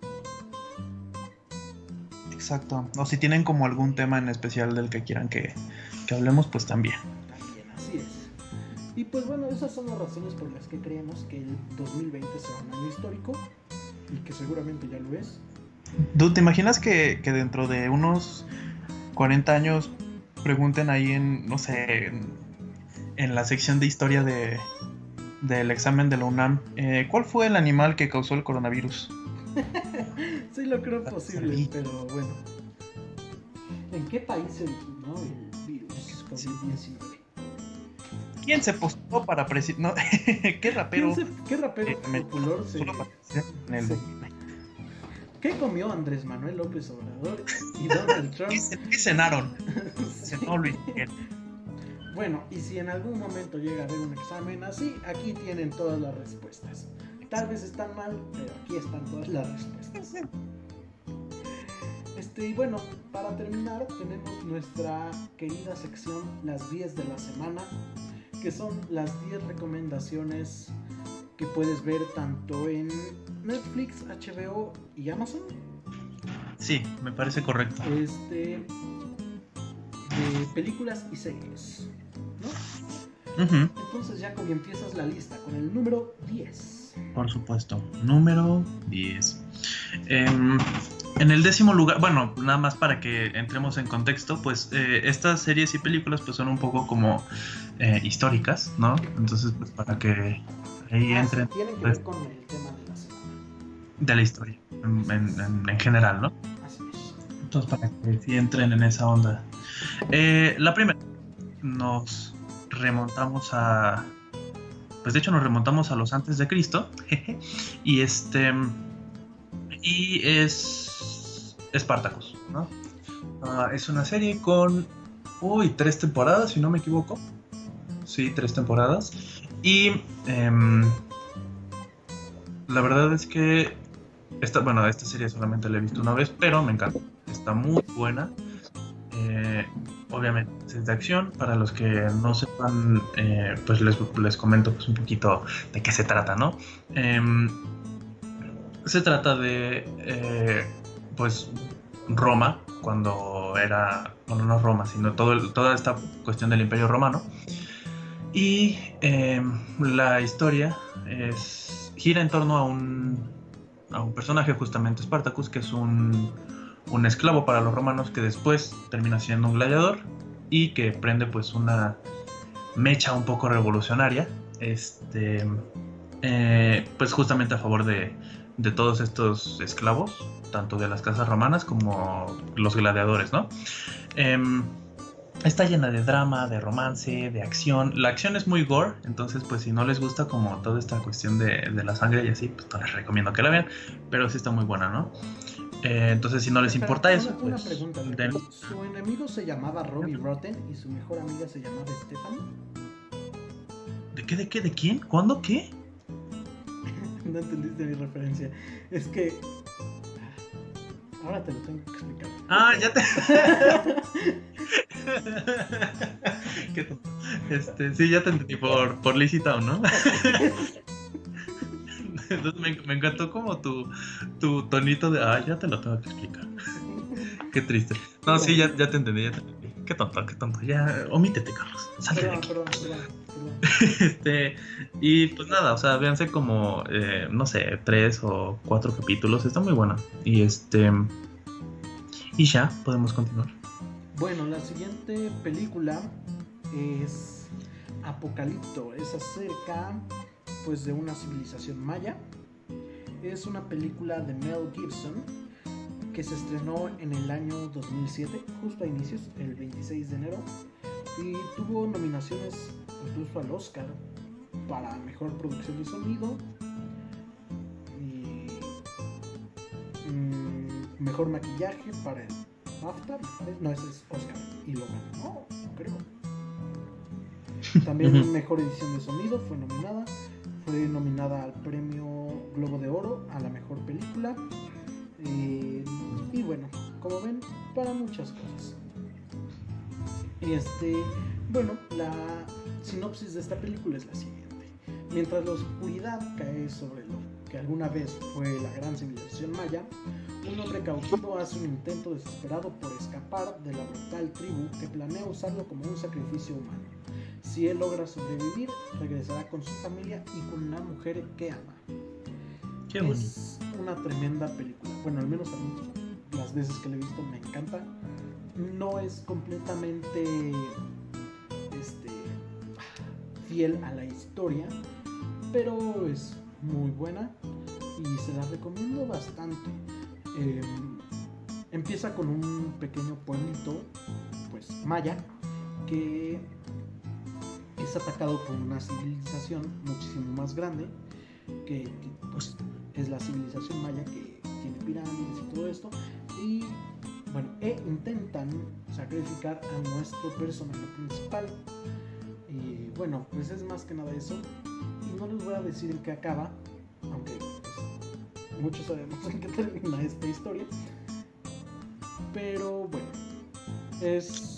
Exacto. O si tienen como algún tema en especial del que quieran que, hablemos, pues también. También, así es. Y pues bueno, esas son las razones por las que creemos que el 2020 será un año histórico y que seguramente ya lo es. ¿Tú te imaginas que, dentro de unos 40 años pregunten ahí en, no sé, en, la sección de historia de, del examen de la UNAM, eh, ¿cuál fue el animal que causó el coronavirus? sí lo creo posible, pero bueno. ¿En qué país se originó el virus COVID-19? ¿Quién se postó para presidir? No, ¿Qué rapero? ¿Qué rapero eh, popular se... ¿Qué comió Andrés Manuel López Obrador y Donald Trump? ¿Qué cenaron? Bueno, y si en algún momento llega a haber un examen así, aquí tienen todas las respuestas. Tal vez están mal, pero aquí están todas las respuestas. Este, y bueno, para terminar tenemos nuestra querida sección Las 10 de la semana, que son las 10 recomendaciones que puedes ver tanto en Netflix, HBO y Amazon. Sí, me parece correcto. Este. De películas y series. ¿No? Entonces, Jacob, empiezas la lista con el número 10. Por supuesto. Número 10. Em, en el décimo lugar, bueno, nada más para que entremos en contexto, pues eh, estas series y películas pues son un poco como eh, históricas, ¿no? Entonces, pues para que ahí ah, entren... tienen que ver pues, con el tema de la historia, en, general, ¿no? Así es. Entonces, para que sí entren en esa onda. Eh, la primera, nos remontamos a... Pues de hecho nos remontamos a los antes de Cristo. y este... Y es... Spartacus, ¿no? Ah, es una serie con... Uy, tres temporadas, si no me equivoco. Sí, tres temporadas. Y... Em, la verdad es que esta, bueno, esta serie solamente la he visto una vez, pero me encanta. Está muy buena. Eh, obviamente es de acción. Para los que no sepan, eh, pues les, les, comento pues un poquito de qué se trata, ¿no? Em, se trata de, eh, pues, Roma, cuando era, bueno, no Roma, sino todo toda esta cuestión del Imperio Romano. Y em, la historia es, gira en torno a un, a un personaje, justamente Spartacus, que es un un esclavo para los romanos que después termina siendo un gladiador y que prende pues una mecha un poco revolucionaria, este, eh, pues justamente a favor de, de, todos estos esclavos, tanto de las casas romanas como los gladiadores, ¿no? Em, está llena de drama, de romance, de acción. La acción es muy gore, entonces pues si no les gusta como toda esta cuestión de, de la sangre y así, pues no les recomiendo que la vean, pero sí está muy buena, ¿no? Eh, entonces, si no les importa eso. Una, pues, pregunta: ¿su enemigo se llamaba Robbie Rotten y su mejor amiga se llamaba Stephanie? ¿De qué, de qué, de quién? ¿Cuándo qué? no entendiste mi referencia. Es que. Ahora te lo tengo que explicar. Ah, ya te. qué este, sí, ya te entendí por, por Licita, ¿no? Entonces me, encantó como tu, tu tonito de, ah, ya te lo tengo que explicar. qué triste. No, sí, ya, ya te entendí, ya te entendí. Qué tonto, qué tonto. Ya, omítete, Carlos. Salte de aquí. Perdón, perdón, este, y pues nada, o sea, véanse como, eh, no sé, tres o cuatro capítulos. Está muy buena. Y este. Y ya, podemos continuar. Bueno, la siguiente película es Apocalipto. Es acerca pues de una civilización maya. Es una película de Mel Gibson que se estrenó en el año 2007, justo a inicios, el 26 de enero, y tuvo nominaciones incluso al Oscar para mejor producción de sonido y mm, mejor maquillaje para el BAFTA, no, ese es Oscar y lo ganó, creo. También mejor edición de sonido fue nominada fue nominada al premio Globo de Oro a la mejor película. Eh, y bueno, como ven, para muchas cosas. Este, bueno, la sinopsis de esta película es la siguiente. Mientras la oscuridad cae sobre lo que alguna vez fue la gran civilización maya, un hombre cautivo hace un intento desesperado por escapar de la brutal tribu que planea usarlo como un sacrificio humano. Si él logra sobrevivir, regresará con su familia y con una mujer que ama. Qué es una tremenda película. Bueno, al menos a mí, las veces que la he visto, me encanta. No es completamente este, fiel a la historia, pero es muy buena y se la recomiendo bastante. Em, empieza con un pequeño pueblito, pues maya, que es atacado por una civilización muchísimo más grande, que, pues, es la civilización maya que tiene pirámides y todo esto, y bueno, e intentan sacrificar a nuestro personaje principal. Y bueno, pues es más que nada eso. Y no les voy a decir en qué acaba, aunque pues, muchos sabemos en qué termina esta historia. Pero bueno,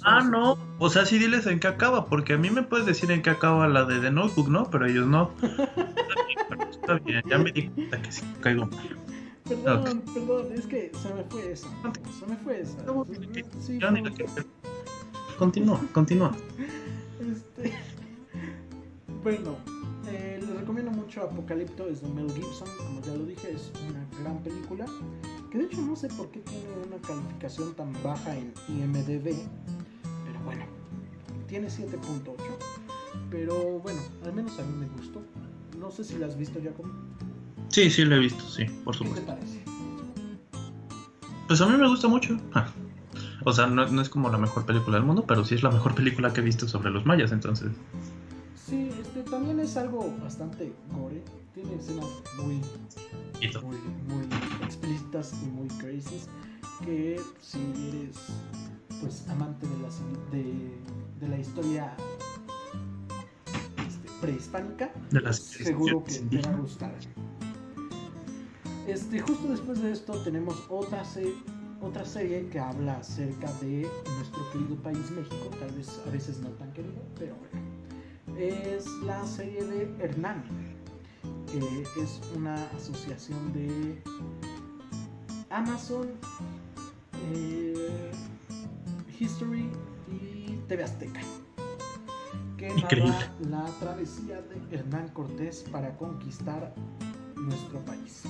Ah, no. O sea, sí diles en qué acaba, porque a mí me puedes decir en qué acaba la de The Notebook, ¿no? Pero ellos no. Está bien, ya me di cuenta que sí caigo Perdón, perdón, es que se me fue esa. Se me fue esa. Sí, Continúa, continúa. Este... Bueno, eh, les recomiendo mucho Apocalipto, es de Mel Gibson, como ya lo dije, es una gran película. Que de hecho no sé por qué tiene una calificación tan baja en IMDB, pero bueno, tiene 7.8. Pero bueno, al menos a mí me gustó. No sé si la has visto, Jacob. Sí, sí, la he visto, sí, por supuesto. ¿Qué te parece? Pues a mí me gusta mucho. Ah. O sea, no, es como la mejor película del mundo, pero sí es la mejor película que he visto sobre los mayas, entonces. Sí, este también es algo bastante gore. Tiene escenas muy, muy, muy explícitas y muy crazy. Que si eres pues amante de la, de, de la historia prehispánica, seguro que te va a gustar. Este, justo después de esto tenemos otra, serie otra serie que habla acerca de nuestro querido país México, tal vez a veces no tan querido, pero bueno. Es la serie de Hernán, que es una asociación de Amazon, eh, History y TV Azteca, que narra la travesía de Hernán Cortés para conquistar nuestro país.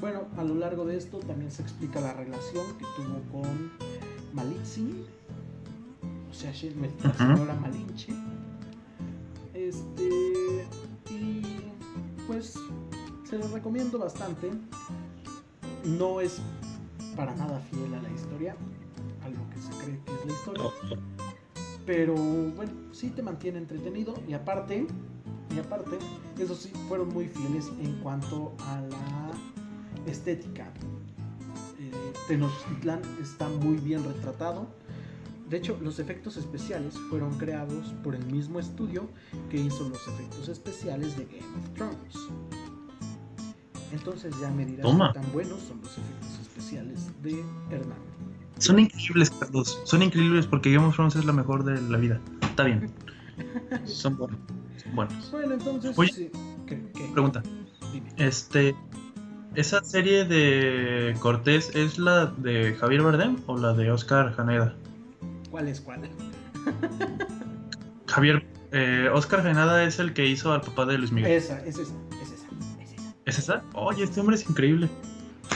Bueno, a lo largo de esto también se explica la relación que tuvo con Malitzin, o sea, la señora Malinche. Este, y pues se lo recomiendo bastante. No es para nada fiel a la historia, a lo que se cree que es la historia. Pero bueno, sí te mantiene entretenido y aparte, y aparte, eso sí, fueron muy fieles en cuanto a la estética. Eh, Tenochtitlan está muy bien retratado. De hecho, los efectos especiales fueron creados por el mismo estudio que hizo los efectos especiales de Game of Thrones. Entonces ya me dirás qué tan buenos son los efectos especiales de Hernán. Son increíbles, Carlos. Son increíbles porque Game of Thrones es la mejor de la vida. Está bien. son buenos. Bueno, entonces... Pregunta. Este, ¿Esa serie de Cortés es la de Javier Bardem o la de Oscar Janeda? ¿Cuál es cuál? Javier, eh, Oscar Janeda es el que hizo al papá de Luis Miguel. Esa, es esa, es esa, es esa. ¿Es esa? Oye, este hombre es increíble.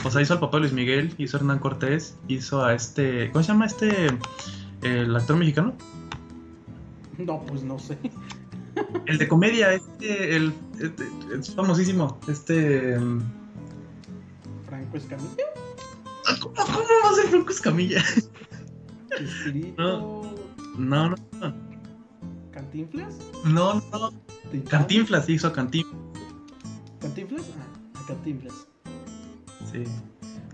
O sea, hizo al papá Luis Miguel, hizo a Hernán Cortés, hizo a este. ¿Cómo se llama este? El actor mexicano. No, pues no sé. El de comedia, este, el, este, es famosísimo. Este. Franco Escamilla. ¿Cómo, cómo va a ser Franco Escamilla? Espíritu. No, no, no. ¿Cantinflas? No, no. Cantinflas hizo Cantinflas. ¿Cantinflas? Ah, Cantinflas. Sí.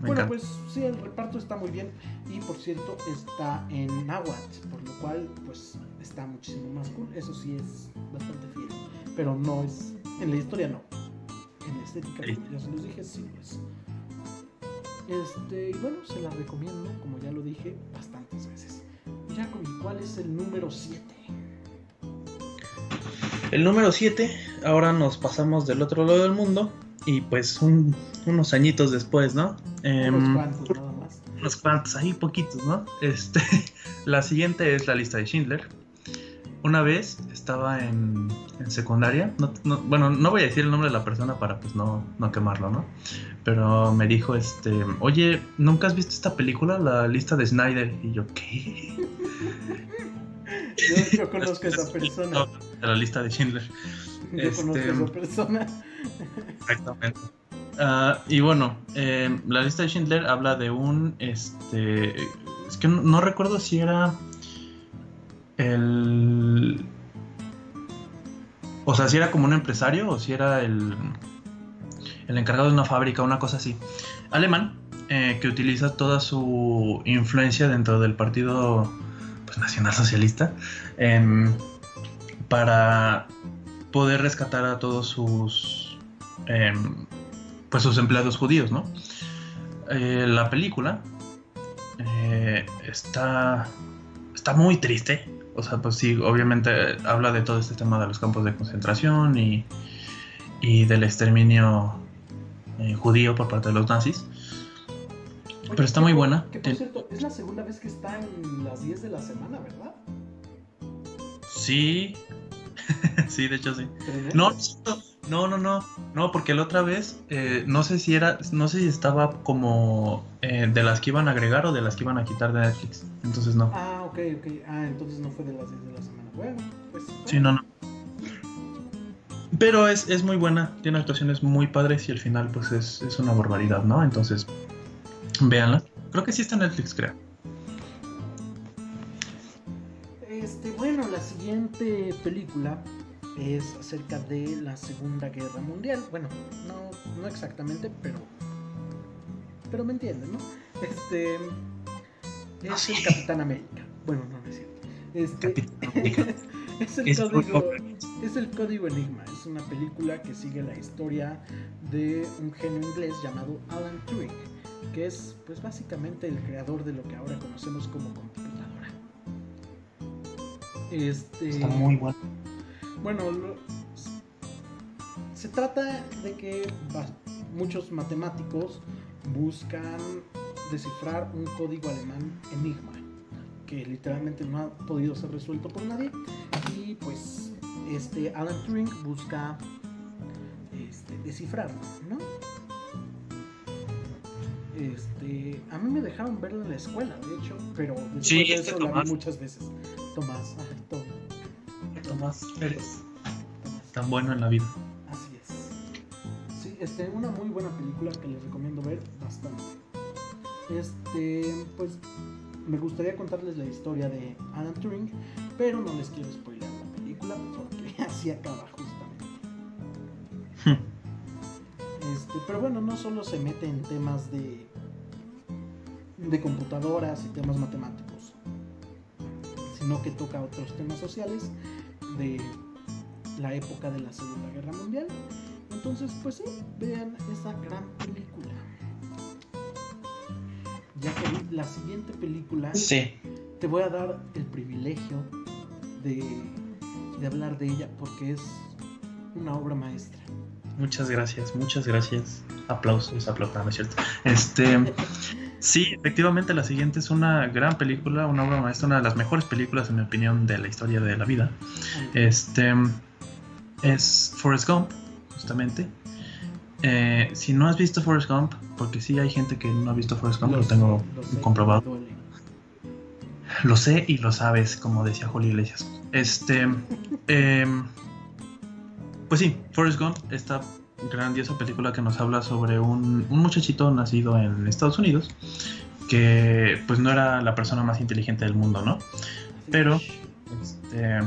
bueno, pues sí, el reparto está muy bien. Y por cierto, está en náhuatl, por lo cual, pues está muchísimo más cool. Eso sí es bastante fiel. Pero no es. En la historia no. En la estética, como ya se los dije, sí, pues. Este, y bueno, se la recomiendo, como ya lo dije, bastantes veces. Jacobi, ¿cuál es el número 7? El número 7, ahora nos pasamos del otro lado del mundo y pues unos añitos después, ¿no? unos em, cuantos nada más. Unos cuantos, ahí poquitos, ¿no? Este, la siguiente es la lista de Schindler. Una vez estaba en, secundaria, bueno, no voy a decir el nombre de la persona para pues no, no quemarlo, ¿no? pero me dijo, este, oye, ¿nunca has visto esta película, la lista de Snyder? Y yo, ¿qué? Yo, conozco a esa persona. la lista de Schindler. Yo conozco a esa este, persona. Exactamente. Ah, y bueno, eh, la lista de Schindler habla de un, este, es que no recuerdo si era el... O sea, si era como un empresario o si era el, el encargado de una fábrica, una cosa así, alemán, eh, que utiliza toda su influencia dentro del Partido pues, Nacional Socialista em, para poder rescatar a todos sus, em, pues, sus empleados judíos, ¿no? Eh, la película eh, está, está muy triste. O sea, pues sí, obviamente habla de todo este tema de los campos de concentración y, y del exterminio eh, judío por parte de los nazis. Pero está muy buena. Que por cierto, es la segunda vez que está en las 10 de la semana, ¿verdad? Sí. sí, de hecho sí. No, no, no, no, no, porque la otra vez eh, no sé si era, no sé si estaba como eh, de las que iban a agregar o de las que iban a quitar de Netflix. Entonces no. Ah, ok, ok. Ah, entonces no fue de las 10 de la semana. Bueno, pues. Sí, no, no. Pero es, es, muy buena, tiene actuaciones muy padres y al final pues es, es una barbaridad, ¿no? Entonces, véanla. Creo que sí está en Netflix, creo. Siguiente película es acerca de la Segunda Guerra Mundial. Bueno, no, no exactamente, pero. Pero me entienden, ¿no? Este. Es el Capitán América. Bueno, no, no es cierto. Este. es, el código, es el código Enigma. Es una película que sigue la historia de un genio inglés llamado Alan Turing, que es, pues, básicamente el creador de lo que ahora conocemos como computadora. Este. Está muy bueno bueno, se trata de que muchos matemáticos buscan descifrar un código alemán enigma que literalmente no ha podido ser resuelto por nadie y pues este Alan Turing busca este, descifrarlo, ¿no? Este, a mí me dejaron verlo en la escuela, de hecho, pero después de eso la vi muchas veces. Tomás, todo. Tomás Pérez. Tan bueno en la vida. Así es. Sí, este, una muy buena película que les recomiendo ver bastante. Este, pues me gustaría contarles la historia de Alan Turing, pero no les quiero spoiler la película porque así acaba justamente. Este, pero bueno, no solo se mete en temas de de computadoras y temas matemáticos, sino que toca otros temas sociales de la época de la Segunda Guerra Mundial. Entonces, pues sí, vean esa gran película. Ya que la siguiente película, te voy a dar el privilegio de, de hablar de ella porque es una obra maestra. Muchas gracias, muchas gracias. Aplausos, aplausos, ¿no es cierto? Este, Sí, efectivamente, la siguiente es una gran película, una obra maestra, una de las mejores películas, en mi opinión, de la historia de la vida. Este es Forrest Gump, justamente. Eh, si no has visto Forrest Gump, porque sí hay gente que no ha visto Forrest Gump, lo, tengo comprobado. Lo sé y lo sabes, como decía Julio Iglesias. Este, em, pues sí, Forrest Gump, está grandiosa película que nos habla sobre un, muchachito nacido en Estados Unidos que pues no era la persona más inteligente del mundo, ¿no? Pero, este,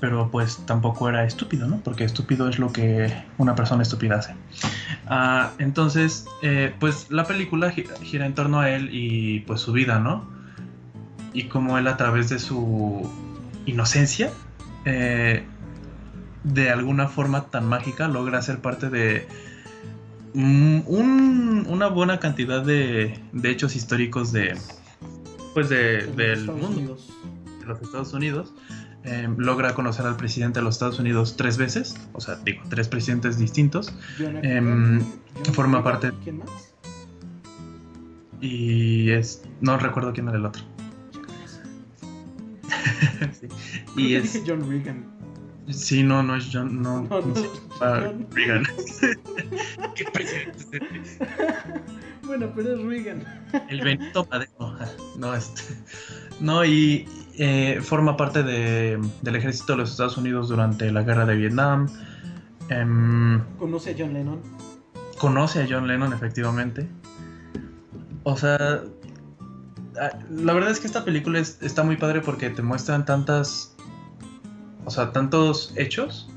pero pues tampoco era estúpido, ¿no? Porque estúpido es lo que una persona estúpida hace. Ah, entonces, eh, pues la película gira, en torno a él y pues su vida, ¿no? Y como él a través de su inocencia eh, de alguna forma tan mágica logra ser parte de una buena cantidad de, hechos históricos de pues de, del mundo de los Estados Unidos. Em, logra conocer al presidente de los Estados Unidos tres veces o sea digo tres presidentes distintos. Em, forma parte ¿quién más? y es no recuerdo quién era el otro. Y es John Reagan Sí, no, no es John, no, no, no, Reagan. ¿Qué presidente Bueno, pero es Reagan. El Benito Madero. No, este. No, y eh, forma parte de, del ejército de los Estados Unidos durante la guerra de Vietnam. Eh, ¿Conoce a John Lennon? Conoce a John Lennon, efectivamente. O sea, la verdad es que esta película es, está muy padre porque te muestran tantas o sea, tantos hechos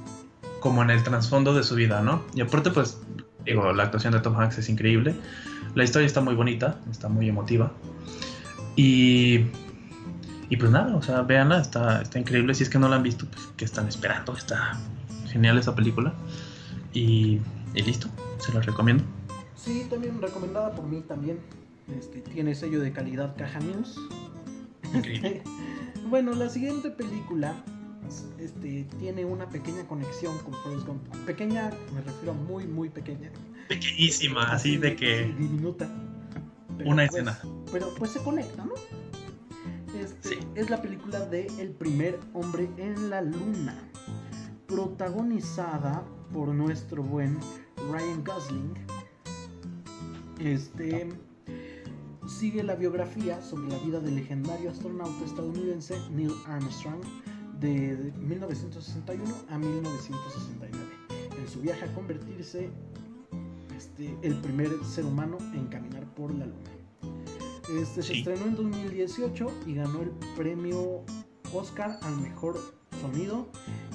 como en el trasfondo de su vida, ¿no? Y aparte, pues, digo, la actuación de Tom Hanks es increíble, la historia está muy bonita, está muy emotiva, y, y pues nada, o sea, véanla, está, está increíble, si es que no la han visto, pues, que están esperando? Está genial esa película, y, y listo, se la recomiendo. Sí, también recomendada por mí también, este, tiene sello de calidad Caja News. Increíble. bueno, la siguiente película este, tiene una pequeña conexión con Forrest Gump. Pequeña, me refiero a muy, muy pequeña. Pequeñísima, así, de que. diminuta. una pues, escena. Pero pues se conecta, ¿no? Este, Es la película de El primer hombre en la luna. Protagonizada por nuestro buen Ryan Gosling. Este sigue la biografía sobre la vida del legendario astronauta estadounidense Neil Armstrong de 1961 a 1969, en su viaje a convertirse este, el primer ser humano en caminar por la luna. Este se estrenó en 2018 y ganó el premio Oscar al mejor sonido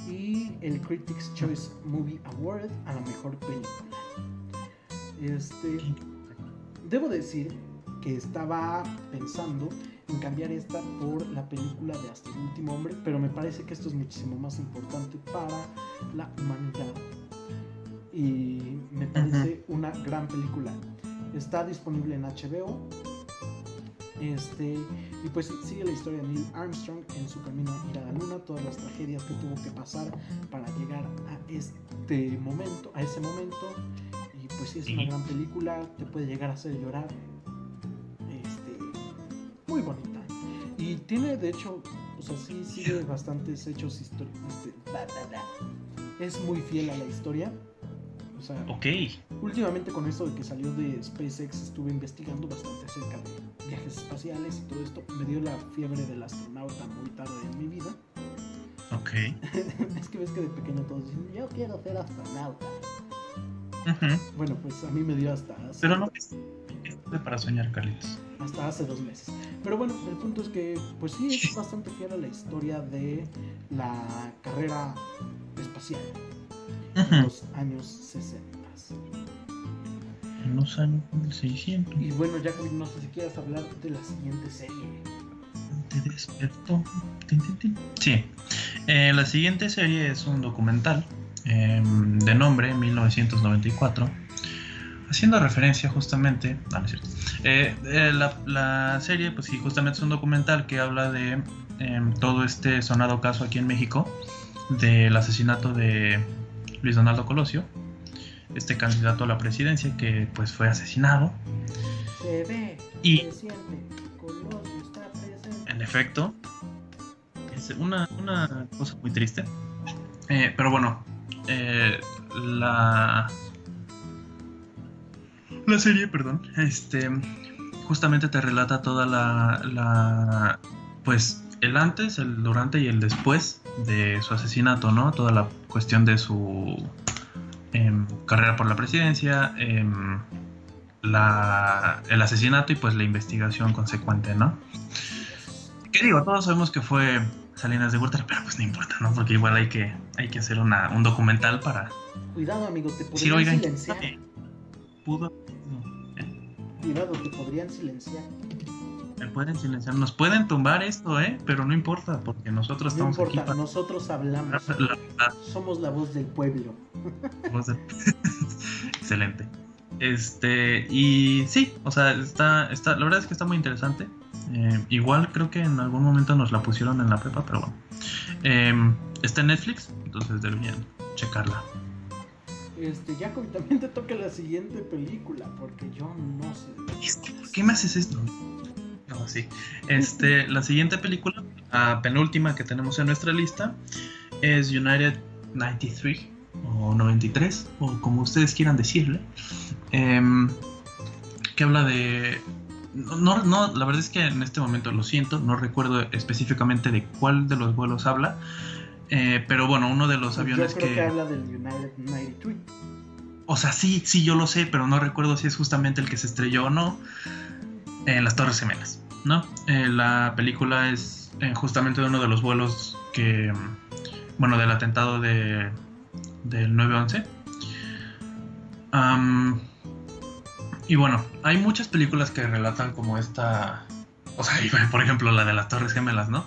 y el Critics Choice Movie Award a la mejor película. Este, debo decir que estaba pensando en cambiar esta por la película de Hasta el último hombre, pero me parece que esto es muchísimo más importante para la humanidad. Y me parece una gran película. Está disponible en HBO. Este, y pues sigue la historia de Neil Armstrong en su camino a ir a la luna, todas las tragedias que tuvo que pasar para llegar a este momento, a ese momento. Y pues sí, es una gran película, te puede llegar a hacer llorar, muy bonita. Y tiene, de hecho, o sea, sí sigue bastantes hechos históricos. Este, es muy fiel a la historia. O sea, últimamente con esto de que salió de SpaceX estuve investigando bastante acerca de viajes espaciales y todo esto. Me dio la fiebre del astronauta muy tarde en mi vida. Ok. es que ves que de pequeño todos dicen, yo quiero ser astronauta. Bueno, pues a mí me dio hasta... Pero no, para soñar, Carlitos. Hasta hace dos meses. Pero bueno, el punto es que, pues sí, es bastante fiel a la historia de la carrera espacial en los años 60. En los años 600. Y bueno, ya no sé si quieras hablar de la siguiente serie. Te despertó. Sí. Eh, la siguiente serie es un documental em, de nombre 1994 haciendo referencia justamente, no, no es cierto. Eh, eh, la, serie, pues sí, justamente es un documental que habla de em, todo este sonado caso aquí en México del asesinato de Luis Donaldo Colosio, este candidato a la presidencia que pues fue asesinado. Se ve, y, En efecto, es una, una cosa muy triste. Eh, pero bueno, la la serie, perdón, este, justamente te relata toda la, la, pues, el antes, el durante y el después de su asesinato, ¿no? Toda la cuestión de su em, carrera por la presidencia, em, la, el asesinato y pues la investigación consecuente, ¿no? ¿Qué digo? Todos sabemos que fue Salinas de Gortari, pero pues no importa, ¿no? Porque igual hay que, hay que hacer una, un documental para... Cuidado, amigo, te podrían silenciar. Pudo Cuidado, te podrían silenciar. Me pueden silenciar, nos pueden tumbar esto, ¿eh? Pero no importa, porque nosotros estamos no importa, nosotros hablamos. Somos la voz del pueblo. Excelente. Este, y sí, o sea, está, está, la verdad es que está muy interesante. Eh, igual creo que en algún momento nos la pusieron en la prepa, pero bueno. Em, está en Netflix, entonces deberían checarla. Este, Jacob, también te toca la siguiente película, porque yo no sé. ¿Por qué me haces esto? No, sí. Este, la siguiente película, la penúltima que tenemos en nuestra lista, es United 93 o 93, o como ustedes quieran decirle, em, que habla de... No, no, la verdad es que en este momento lo siento, no recuerdo específicamente de cuál de los vuelos habla, eh, pero bueno, uno de los aviones yo creo que... habla del United 93. O sea, sí, sí, yo lo sé, pero no recuerdo si es justamente el que se estrelló o no en las Torres Gemelas, ¿no? Eh, la película es eh, justamente de uno de los vuelos que, bueno, del atentado de, del 9-11. y bueno, hay muchas películas que relatan como esta, o sea, por ejemplo la de las Torres Gemelas, ¿no?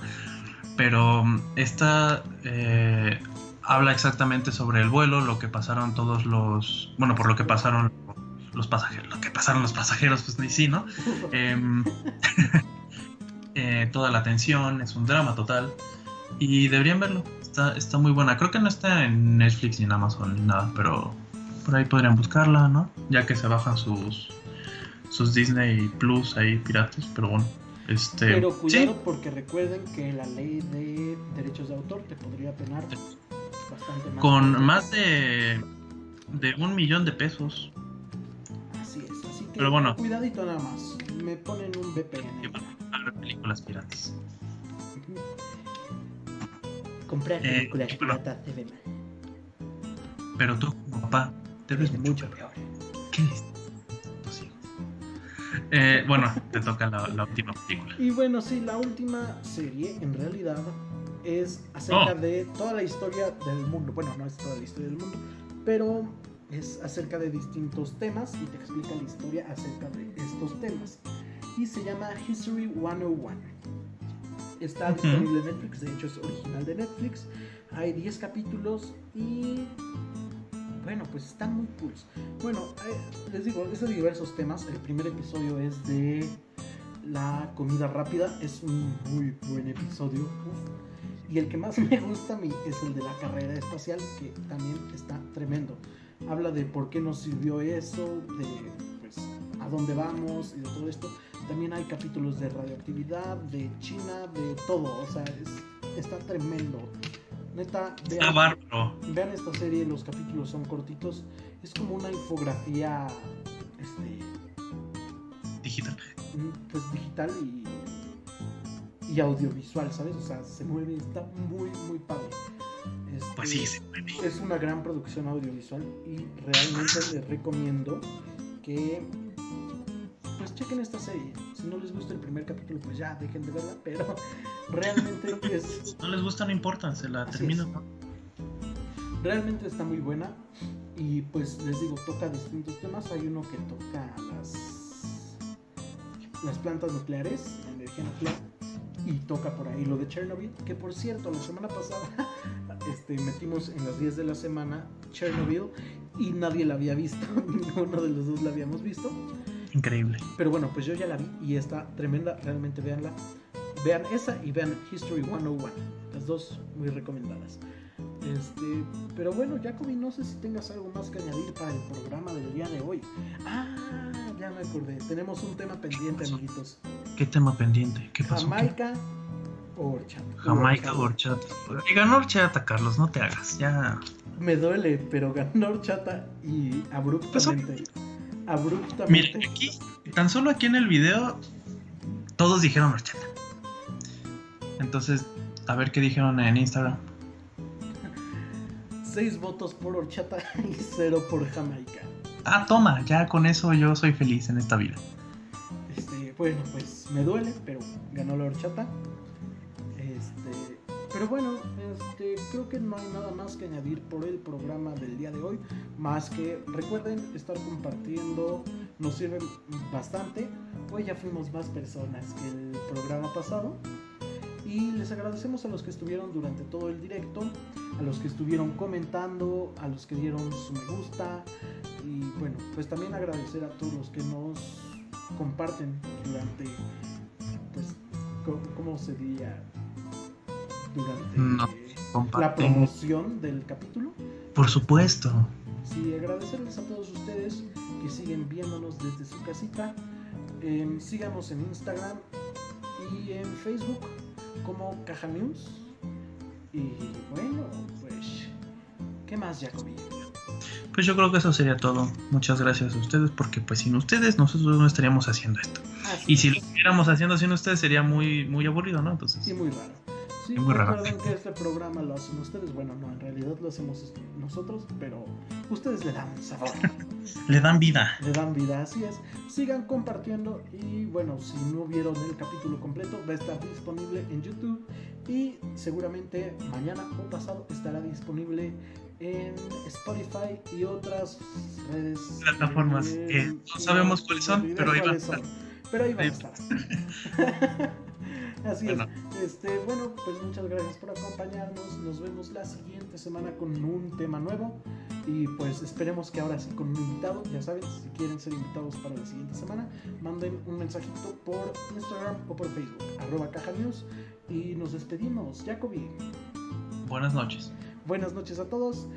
Pero mm, esta eh, habla exactamente sobre el vuelo, lo que pasaron todos los, bueno, por lo que pasaron los pasajeros, lo que pasaron los pasajeros, pues ni sí, ¿no? Em, eh, toda la tensión, es un drama total y deberían verlo, está, está muy buena. Creo que no está en Netflix ni en Amazon ni nada, pero por ahí podrían buscarla, ¿no? Ya que se bajan sus sus Disney Plus ahí piratas, pero bueno. Este, pero cuidado porque recuerden que la ley de derechos de autor te podría penar bastante más. Con más de, de un millón de pesos. Así es, así que pero bueno, cuidadito nada más. Me ponen un VPN. A ver películas piratas. Comprar Eh, películas bueno. piratas ve mal. Pero tú, como papá, te ves Es mucho mucho peor. ¿Qué es? Eh, bueno, te toca la, la última película. Y bueno, sí, la última serie en realidad es acerca Oh. de toda la historia del mundo. Bueno, no es toda la historia del mundo, pero es acerca de distintos temas y te explica la historia acerca de estos temas. Y se llama History 101. Está disponible en Netflix, de hecho es original de Netflix. Hay 10 capítulos y bueno, pues están muy cool. Bueno, eh, les digo, es de diversos temas. El primer episodio es de la comida rápida. Es un muy buen episodio. uf. Y el que más me gusta a mí es el de la carrera espacial, que también está tremendo. Habla de por qué nos sirvió eso, de pues a dónde vamos y de todo esto. También hay capítulos de radioactividad, de China, de todo. O sea, es- está tremendo. Neta, Está vean, bárbaro. vean esta serie, los capítulos son cortitos. Es como una infografía este, Digital. pues digital y, y audiovisual, ¿sabes? O sea, se mueve, está muy, muy padre. Este, Pues sí, se mueve. Es una gran producción audiovisual y realmente les recomiendo que pues chequen esta serie. Si no les gusta el primer capítulo, pues ya dejen de verla, pero realmente es No les gusta, no importa, se la Así terminan. realmente está muy buena y pues les digo, toca distintos temas. Hay uno que toca las las plantas nucleares, la energía nuclear y toca por ahí lo de Chernobyl, que por cierto, la semana pasada este, metimos en las 10 de la semana Chernobyl y nadie la había visto, ninguno de los dos la habíamos visto. Increíble. Pero bueno, pues yo ya la vi y está tremenda, realmente véanla. Vean esa y vean History 101, las dos muy recomendadas. Este, pero bueno, Jacobi, no sé si tengas algo más que añadir para el programa del día de hoy. Ah, ya me acordé, tenemos un tema pendiente, amiguitos. ¿Qué tema pendiente? ¿Qué pasó? Jamaica o horchata. Jamaica o horchata. Y ganó horchata, Carlos, no te hagas. Ya. Me duele, pero ganó horchata y abruptamente. Abruptamente. Mira, aquí, tan solo aquí en el video, todos dijeron horchata. Entonces, a ver qué dijeron en Instagram. Seis votos por horchata y cero por Jamaica. Ah, toma, ya con eso yo soy feliz en esta vida. Este, bueno, pues me duele, pero ganó la horchata. Este, pero bueno, este, creo que no hay nada más que añadir por el programa del día de hoy. Más que recuerden estar compartiendo, nos sirve bastante. Hoy ya fuimos más personas que el programa pasado. Y les agradecemos a los que estuvieron durante todo el directo, a los que estuvieron comentando, a los que dieron su me gusta. Y bueno, pues también agradecer a todos los que nos comparten durante, pues, ¿cómo se diría? Durante No, la promoción del capítulo. Por supuesto. Sí, agradecerles a todos ustedes que siguen viéndonos desde su casita. Em, síganos en Instagram y en Facebook como Caja News. Y bueno, pues, ¿qué más, Jacobi? Pues yo creo que eso sería todo. Muchas gracias a ustedes porque pues sin ustedes nosotros no estaríamos haciendo esto. Así Y si lo es. estuviéramos haciendo sin ustedes sería muy muy aburrido, ¿no? Entonces, Y muy raro. Sí, Y muy raro. recuerden que este programa lo hacen ustedes. Bueno, no, en realidad lo hacemos nosotros, pero ustedes le dan sabor. le dan vida. le dan vida, así es. Sigan compartiendo y bueno, si no vieron el capítulo completo, va a estar disponible en YouTube y seguramente mañana o pasado estará disponible en Spotify y otras redes Plataformas eh, que no sabemos cuáles son, pero ahí van a son, pero ahí van a estar. Así Bueno. es. Este, bueno, pues muchas gracias por acompañarnos. Nos vemos la siguiente semana con un tema nuevo. Y pues esperemos que ahora sí con un invitado. Ya saben, si quieren ser invitados para la siguiente semana, manden un mensajito por Instagram o por Facebook, arroba caja news. Y nos despedimos. Jacobi. Buenas noches. Buenas noches a todos